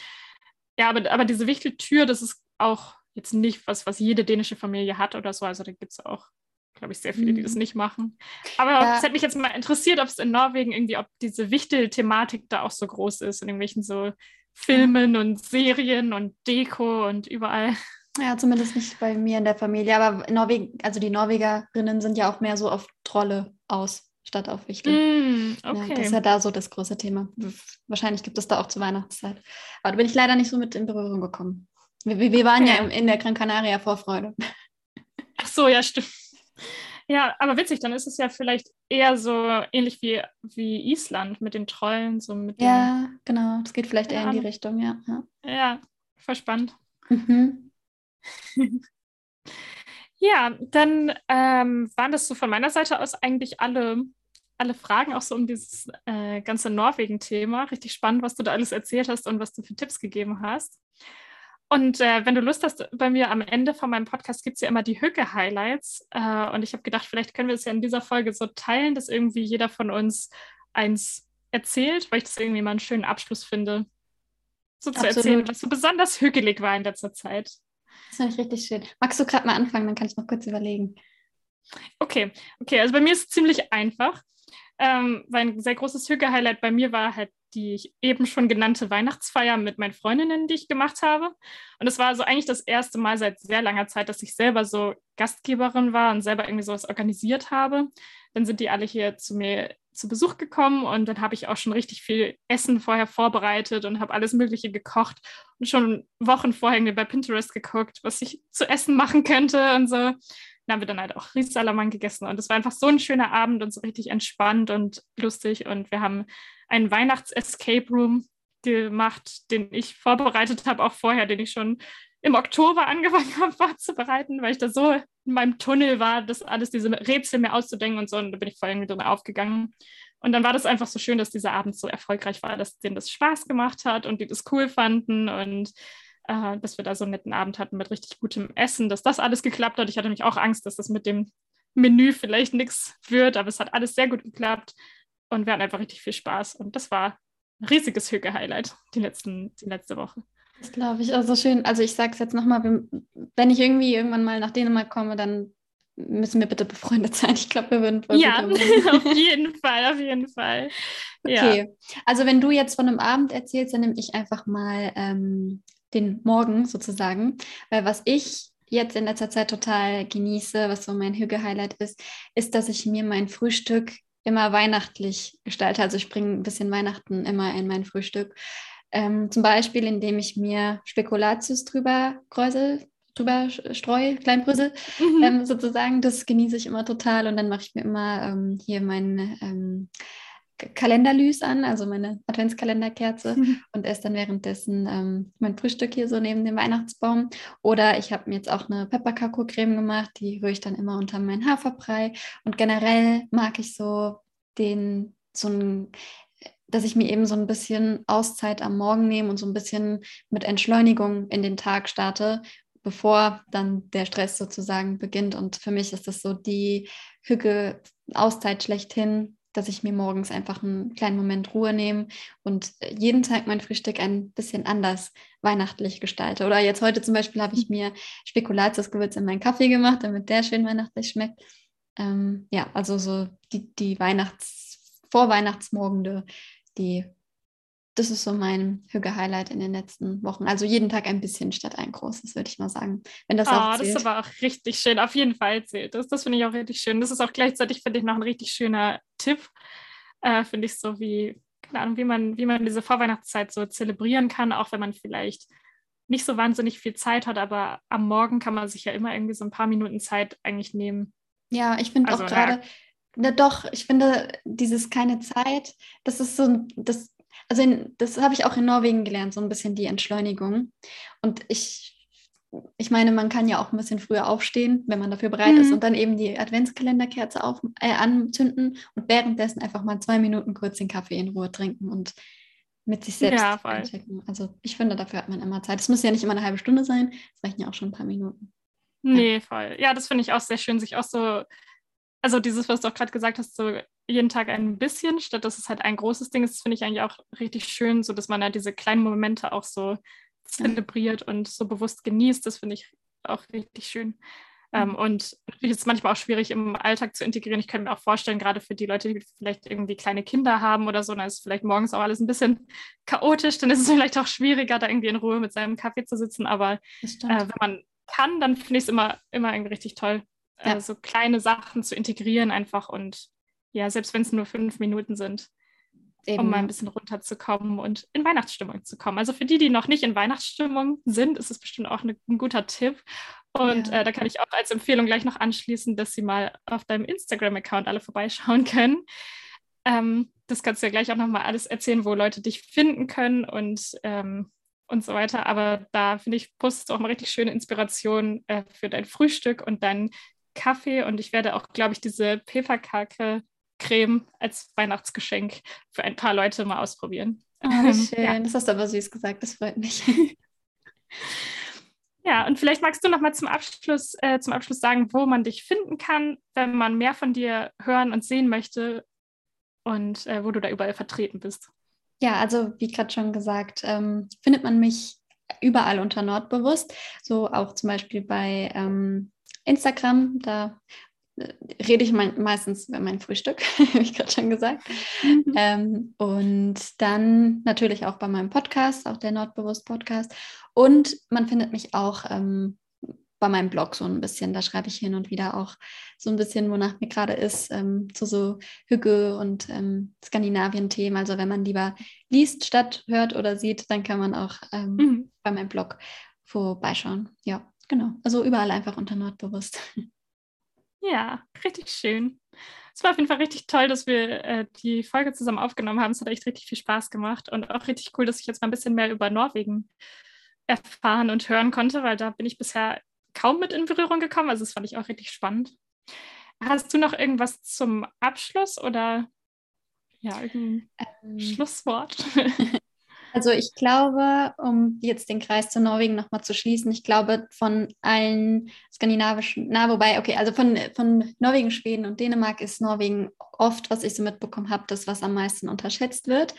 ja, aber, aber diese Wichteltür, das ist auch jetzt nicht was, was jede dänische Familie hat oder so. Also da gibt es auch, glaube ich, sehr viele, die Mhm. das nicht machen. Aber Ja. es hätte mich jetzt mal interessiert, ob es in Norwegen irgendwie, ob diese Wichtel-Thematik da auch so groß ist, in irgendwelchen so Filmen und Serien und Deko und überall. Ja, zumindest nicht bei mir in der Familie. Aber Norwegen, also die Norwegerinnen sind ja auch mehr so auf Trolle aus, statt auf Wichtel. Mm, Ja, das ist okay. ja da so das große Thema. Wahrscheinlich gibt es da auch zur Weihnachtszeit. Aber da bin ich leider nicht so mit in Berührung gekommen. Wir, wir waren ja Okay. im, in der Gran Canaria Vorfreude. Ach so, ja, stimmt. Ja, aber witzig, dann ist es ja vielleicht eher so ähnlich wie, wie Island mit den Trollen, so mit den, Ja, genau. Das geht vielleicht eher in die Ja. Richtung, ja. ja. ja, voll spannend. Mhm. Ja, dann ähm, waren das so von meiner Seite aus eigentlich alle, alle Fragen, auch so um dieses äh, ganze Norwegen-Thema. Richtig spannend, was du da alles erzählt hast und was du für Tipps gegeben hast. Und äh, wenn du Lust hast, bei mir am Ende von meinem Podcast gibt es ja immer die Hücke-Highlights. Äh, und ich habe gedacht, vielleicht können wir es ja in dieser Folge so teilen, dass irgendwie jeder von uns eins erzählt, weil ich das irgendwie mal einen schönen Abschluss finde. So zu Absolut. erzählen, was so besonders hügelig war in letzter Zeit. Das finde ich richtig schön. Magst du gerade mal anfangen, dann kann ich noch kurz überlegen. Okay, okay, also bei mir ist es ziemlich einfach. Ähm, weil ein sehr großes Hüge-Highlight bei mir war halt die eben schon genannte Weihnachtsfeier mit meinen Freundinnen, die ich gemacht habe. Und es war so eigentlich das erste Mal seit sehr langer Zeit, dass ich selber so Gastgeberin war und selber irgendwie sowas organisiert habe. Dann sind die alle hier zu mir zu Besuch gekommen und dann habe ich auch schon richtig viel Essen vorher vorbereitet und habe alles Mögliche gekocht und schon Wochen vorher bei Pinterest geguckt, was ich zu essen machen könnte und so. Dann haben wir dann halt auch Riessalamand gegessen und es war einfach so ein schöner Abend und so richtig entspannt und lustig und wir haben einen Weihnachts-Escape Room gemacht, den ich vorbereitet habe, auch vorher, den ich schon im Oktober angefangen habe vorzubereiten, weil ich da so in meinem Tunnel war, das alles diese Rätsel mir auszudenken und so und da bin ich voll irgendwie drin aufgegangen. Und dann war das einfach so schön, dass dieser Abend so erfolgreich war, dass denen das Spaß gemacht hat und die das cool fanden und äh, dass wir da so einen netten Abend hatten mit richtig gutem Essen, dass das alles geklappt hat. Ich hatte nämlich auch Angst, dass das mit dem Menü vielleicht nichts wird, aber es hat alles sehr gut geklappt und wir hatten einfach richtig viel Spaß. Und das war ein riesiges Hüge-Highlight die, letzten, die letzte Woche. Das glaube ich. Also schön. Also ich sage es jetzt nochmal, wenn ich irgendwie irgendwann mal nach Dänemark komme, dann müssen wir bitte befreundet sein. Ich glaube, wir würden voll Ja, auf jeden Fall, auf jeden Fall. Ja. Okay, also wenn du jetzt von einem Abend erzählst, dann nehme ich einfach mal ähm, den Morgen sozusagen, weil was ich jetzt in letzter Zeit total genieße, was so mein Hüge-Highlight ist, ist, dass ich mir mein Frühstück immer weihnachtlich gestalte. Also ich bringe ein bisschen Weihnachten immer in mein Frühstück. Ähm, zum Beispiel, indem ich mir Spekulatius drüber kräusel, drüber streue, Kleinbrösel Mhm. ähm, sozusagen. Das genieße ich immer total. Und dann mache ich mir immer ähm, hier meinen ähm, Kalenderlys an, also meine Adventskalenderkerze Mhm. und esse dann währenddessen ähm, mein Frühstück hier so neben dem Weihnachtsbaum. Oder ich habe mir jetzt auch eine Pepperkakao-Creme gemacht, die rühre ich dann immer unter meinen Haferbrei. Und generell mag ich so den, so ein dass ich mir eben so ein bisschen Auszeit am Morgen nehme und so ein bisschen mit Entschleunigung in den Tag starte, bevor dann der Stress sozusagen beginnt. Und für mich ist das so die Hücke Auszeit schlechthin, dass ich mir morgens einfach einen kleinen Moment Ruhe nehme und jeden Tag mein Frühstück ein bisschen anders weihnachtlich gestalte. Oder jetzt heute zum Beispiel habe ich mir Spekulatiusgewürz in meinen Kaffee gemacht, damit der schön weihnachtlich schmeckt. Ähm, ja, also so die, die Weihnachts-, Vorweihnachtsmorgende, die das ist so mein Hüge-Highlight in den letzten Wochen. Also jeden Tag ein bisschen statt ein großes, würde ich mal sagen. Wenn das oh, auch zählt. das ist aber auch richtig schön. Auf jeden Fall zählt das. Das finde ich auch richtig schön. Das ist auch gleichzeitig, finde ich, noch ein richtig schöner Tipp. Äh, finde ich so wie, keine Ahnung, wie man, wie man diese Vorweihnachtszeit so zelebrieren kann, auch wenn man vielleicht nicht so wahnsinnig viel Zeit hat, aber am Morgen kann man sich ja immer irgendwie so ein paar Minuten Zeit eigentlich nehmen. Ja, ich finde also, auch gerade, ja. doch, ich finde dieses keine Zeit, das ist so, das, also in, das habe ich auch in Norwegen gelernt, so ein bisschen die Entschleunigung. Und ich, ich meine, man kann ja auch ein bisschen früher aufstehen, wenn man dafür bereit mhm. ist und dann eben die Adventskalenderkerze auf, äh, anzünden und währenddessen einfach mal zwei Minuten kurz den Kaffee in Ruhe trinken und mit sich selbst ja, einchecken. Also ich finde, dafür hat man immer Zeit. Es muss ja nicht immer eine halbe Stunde sein, es reichen ja auch schon ein paar Minuten. Nee, voll. Ja, das finde ich auch sehr schön, sich auch so, also dieses, was du auch gerade gesagt hast, so jeden Tag ein bisschen, statt dass es halt ein großes Ding ist, finde ich eigentlich auch richtig schön, so dass man halt diese kleinen Momente auch so zelebriert und so bewusst genießt. Das finde ich auch richtig schön. Ähm, mhm. und natürlich ist es manchmal auch schwierig im Alltag zu integrieren. Ich könnte mir auch vorstellen, gerade für die Leute, die vielleicht irgendwie kleine Kinder haben oder so, dann ist vielleicht morgens auch alles ein bisschen chaotisch. Dann ist es vielleicht auch schwieriger, da irgendwie in Ruhe mit seinem Kaffee zu sitzen. Aber äh, wenn man kann, dann finde ich es immer, immer irgendwie richtig toll, ja. äh, so kleine Sachen zu integrieren einfach und ja, selbst wenn es nur fünf Minuten sind. Eben. um mal ein bisschen runterzukommen und in Weihnachtsstimmung zu kommen. Also für die, die noch nicht in Weihnachtsstimmung sind, ist es bestimmt auch eine, ein guter Tipp. Und ja. äh, da kann ich auch als Empfehlung gleich noch anschließen, dass sie mal auf deinem Instagram-Account alle vorbeischauen können. Ähm, das kannst du ja gleich auch nochmal alles erzählen, wo Leute dich finden können und, ähm, und so weiter. Aber da finde ich, postest auch mal richtig schöne Inspiration äh, für dein Frühstück und deinen Kaffee. Und ich werde auch, glaube ich, diese Pfefferkake-Creme als Weihnachtsgeschenk für ein paar Leute mal ausprobieren. Oh, schön. Ja. Das hast du aber süß gesagt, das freut mich. Ja, und vielleicht magst du noch mal zum Abschluss, äh, zum Abschluss sagen, wo man dich finden kann, wenn man mehr von dir hören und sehen möchte und äh, wo du da überall vertreten bist. Ja, also wie gerade schon gesagt, ähm, findet man mich überall unter Nordbewusst, so auch zum Beispiel bei ähm, Instagram, da rede ich mein, meistens über mein Frühstück, habe ich gerade schon gesagt. Mhm. Ähm, und dann natürlich auch bei meinem Podcast, auch der Nordbewusst Podcast. Und man findet mich auch ähm, bei meinem Blog so ein bisschen. Da schreibe ich hin und wieder auch so ein bisschen, wonach mir gerade ist, ähm, zu so Hüge und ähm, Skandinavien-Themen. Also wenn man lieber liest statt hört oder sieht, dann kann man auch ähm, mhm. bei meinem Blog vorbeischauen. Ja, genau. Also überall einfach unter Nordbewusst. Ja, richtig schön. Es war auf jeden Fall richtig toll, dass wir äh, die Folge zusammen aufgenommen haben. Es hat echt richtig viel Spaß gemacht und auch richtig cool, dass ich jetzt mal ein bisschen mehr über Norwegen erfahren und hören konnte, weil da bin ich bisher kaum mit in Berührung gekommen. Also das fand ich auch richtig spannend. Hast du noch irgendwas zum Abschluss oder ja, irgendein ähm, Schlusswort? Also ich glaube, um jetzt den Kreis zu Norwegen nochmal zu schließen, ich glaube von allen skandinavischen, na wobei, okay, also von, von Norwegen, Schweden und Dänemark ist Norwegen oft, was ich so mitbekommen habe, das, was am meisten unterschätzt wird.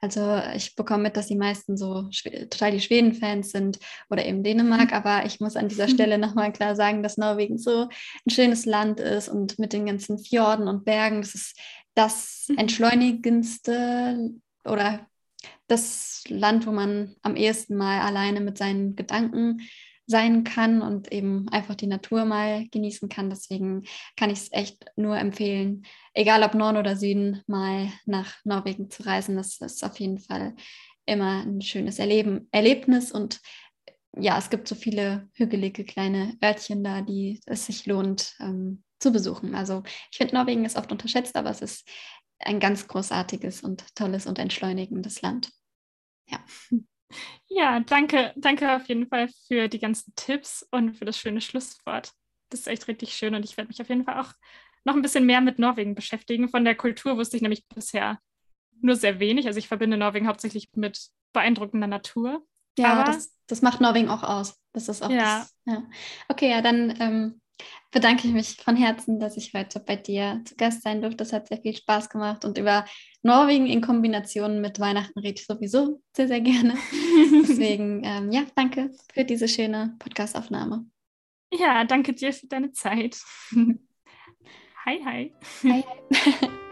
Also ich bekomme mit, dass die meisten so total die Schweden-Fans sind oder eben Dänemark, aber ich muss an dieser Stelle nochmal klar sagen, dass Norwegen so ein schönes Land ist und mit den ganzen Fjorden und Bergen, das ist das entschleunigendste oder das Land, wo man am ehesten mal alleine mit seinen Gedanken sein kann und eben einfach die Natur mal genießen kann. Deswegen kann ich es echt nur empfehlen, egal ob Norden oder Süden, mal nach Norwegen zu reisen. Das ist auf jeden Fall immer ein schönes Erleben, Erlebnis und ja, es gibt so viele hügelige kleine Örtchen da, die es sich lohnt ähm, zu besuchen. Also ich finde, Norwegen ist oft unterschätzt, aber es ist ein ganz großartiges und tolles und entschleunigendes Land. Ja. Ja, danke, danke auf jeden Fall für die ganzen Tipps und für das schöne Schlusswort. Das ist echt richtig schön und ich werde mich auf jeden Fall auch noch ein bisschen mehr mit Norwegen beschäftigen. Von der Kultur wusste ich nämlich bisher nur sehr wenig. Also ich verbinde Norwegen hauptsächlich mit beeindruckender Natur. Ja, Aber, das, das macht Norwegen auch aus. Das ist auch ja. Das, ja. Okay, ja, dann ähm, bedanke ich mich von Herzen, dass ich heute bei dir zu Gast sein durfte. Das hat sehr viel Spaß gemacht und über Norwegen in Kombination mit Weihnachten rede ich sowieso sehr, sehr gerne. Deswegen, ähm, ja, danke für diese schöne Podcastaufnahme. Ja, danke dir für deine Zeit. hi, hi. Hi, hi.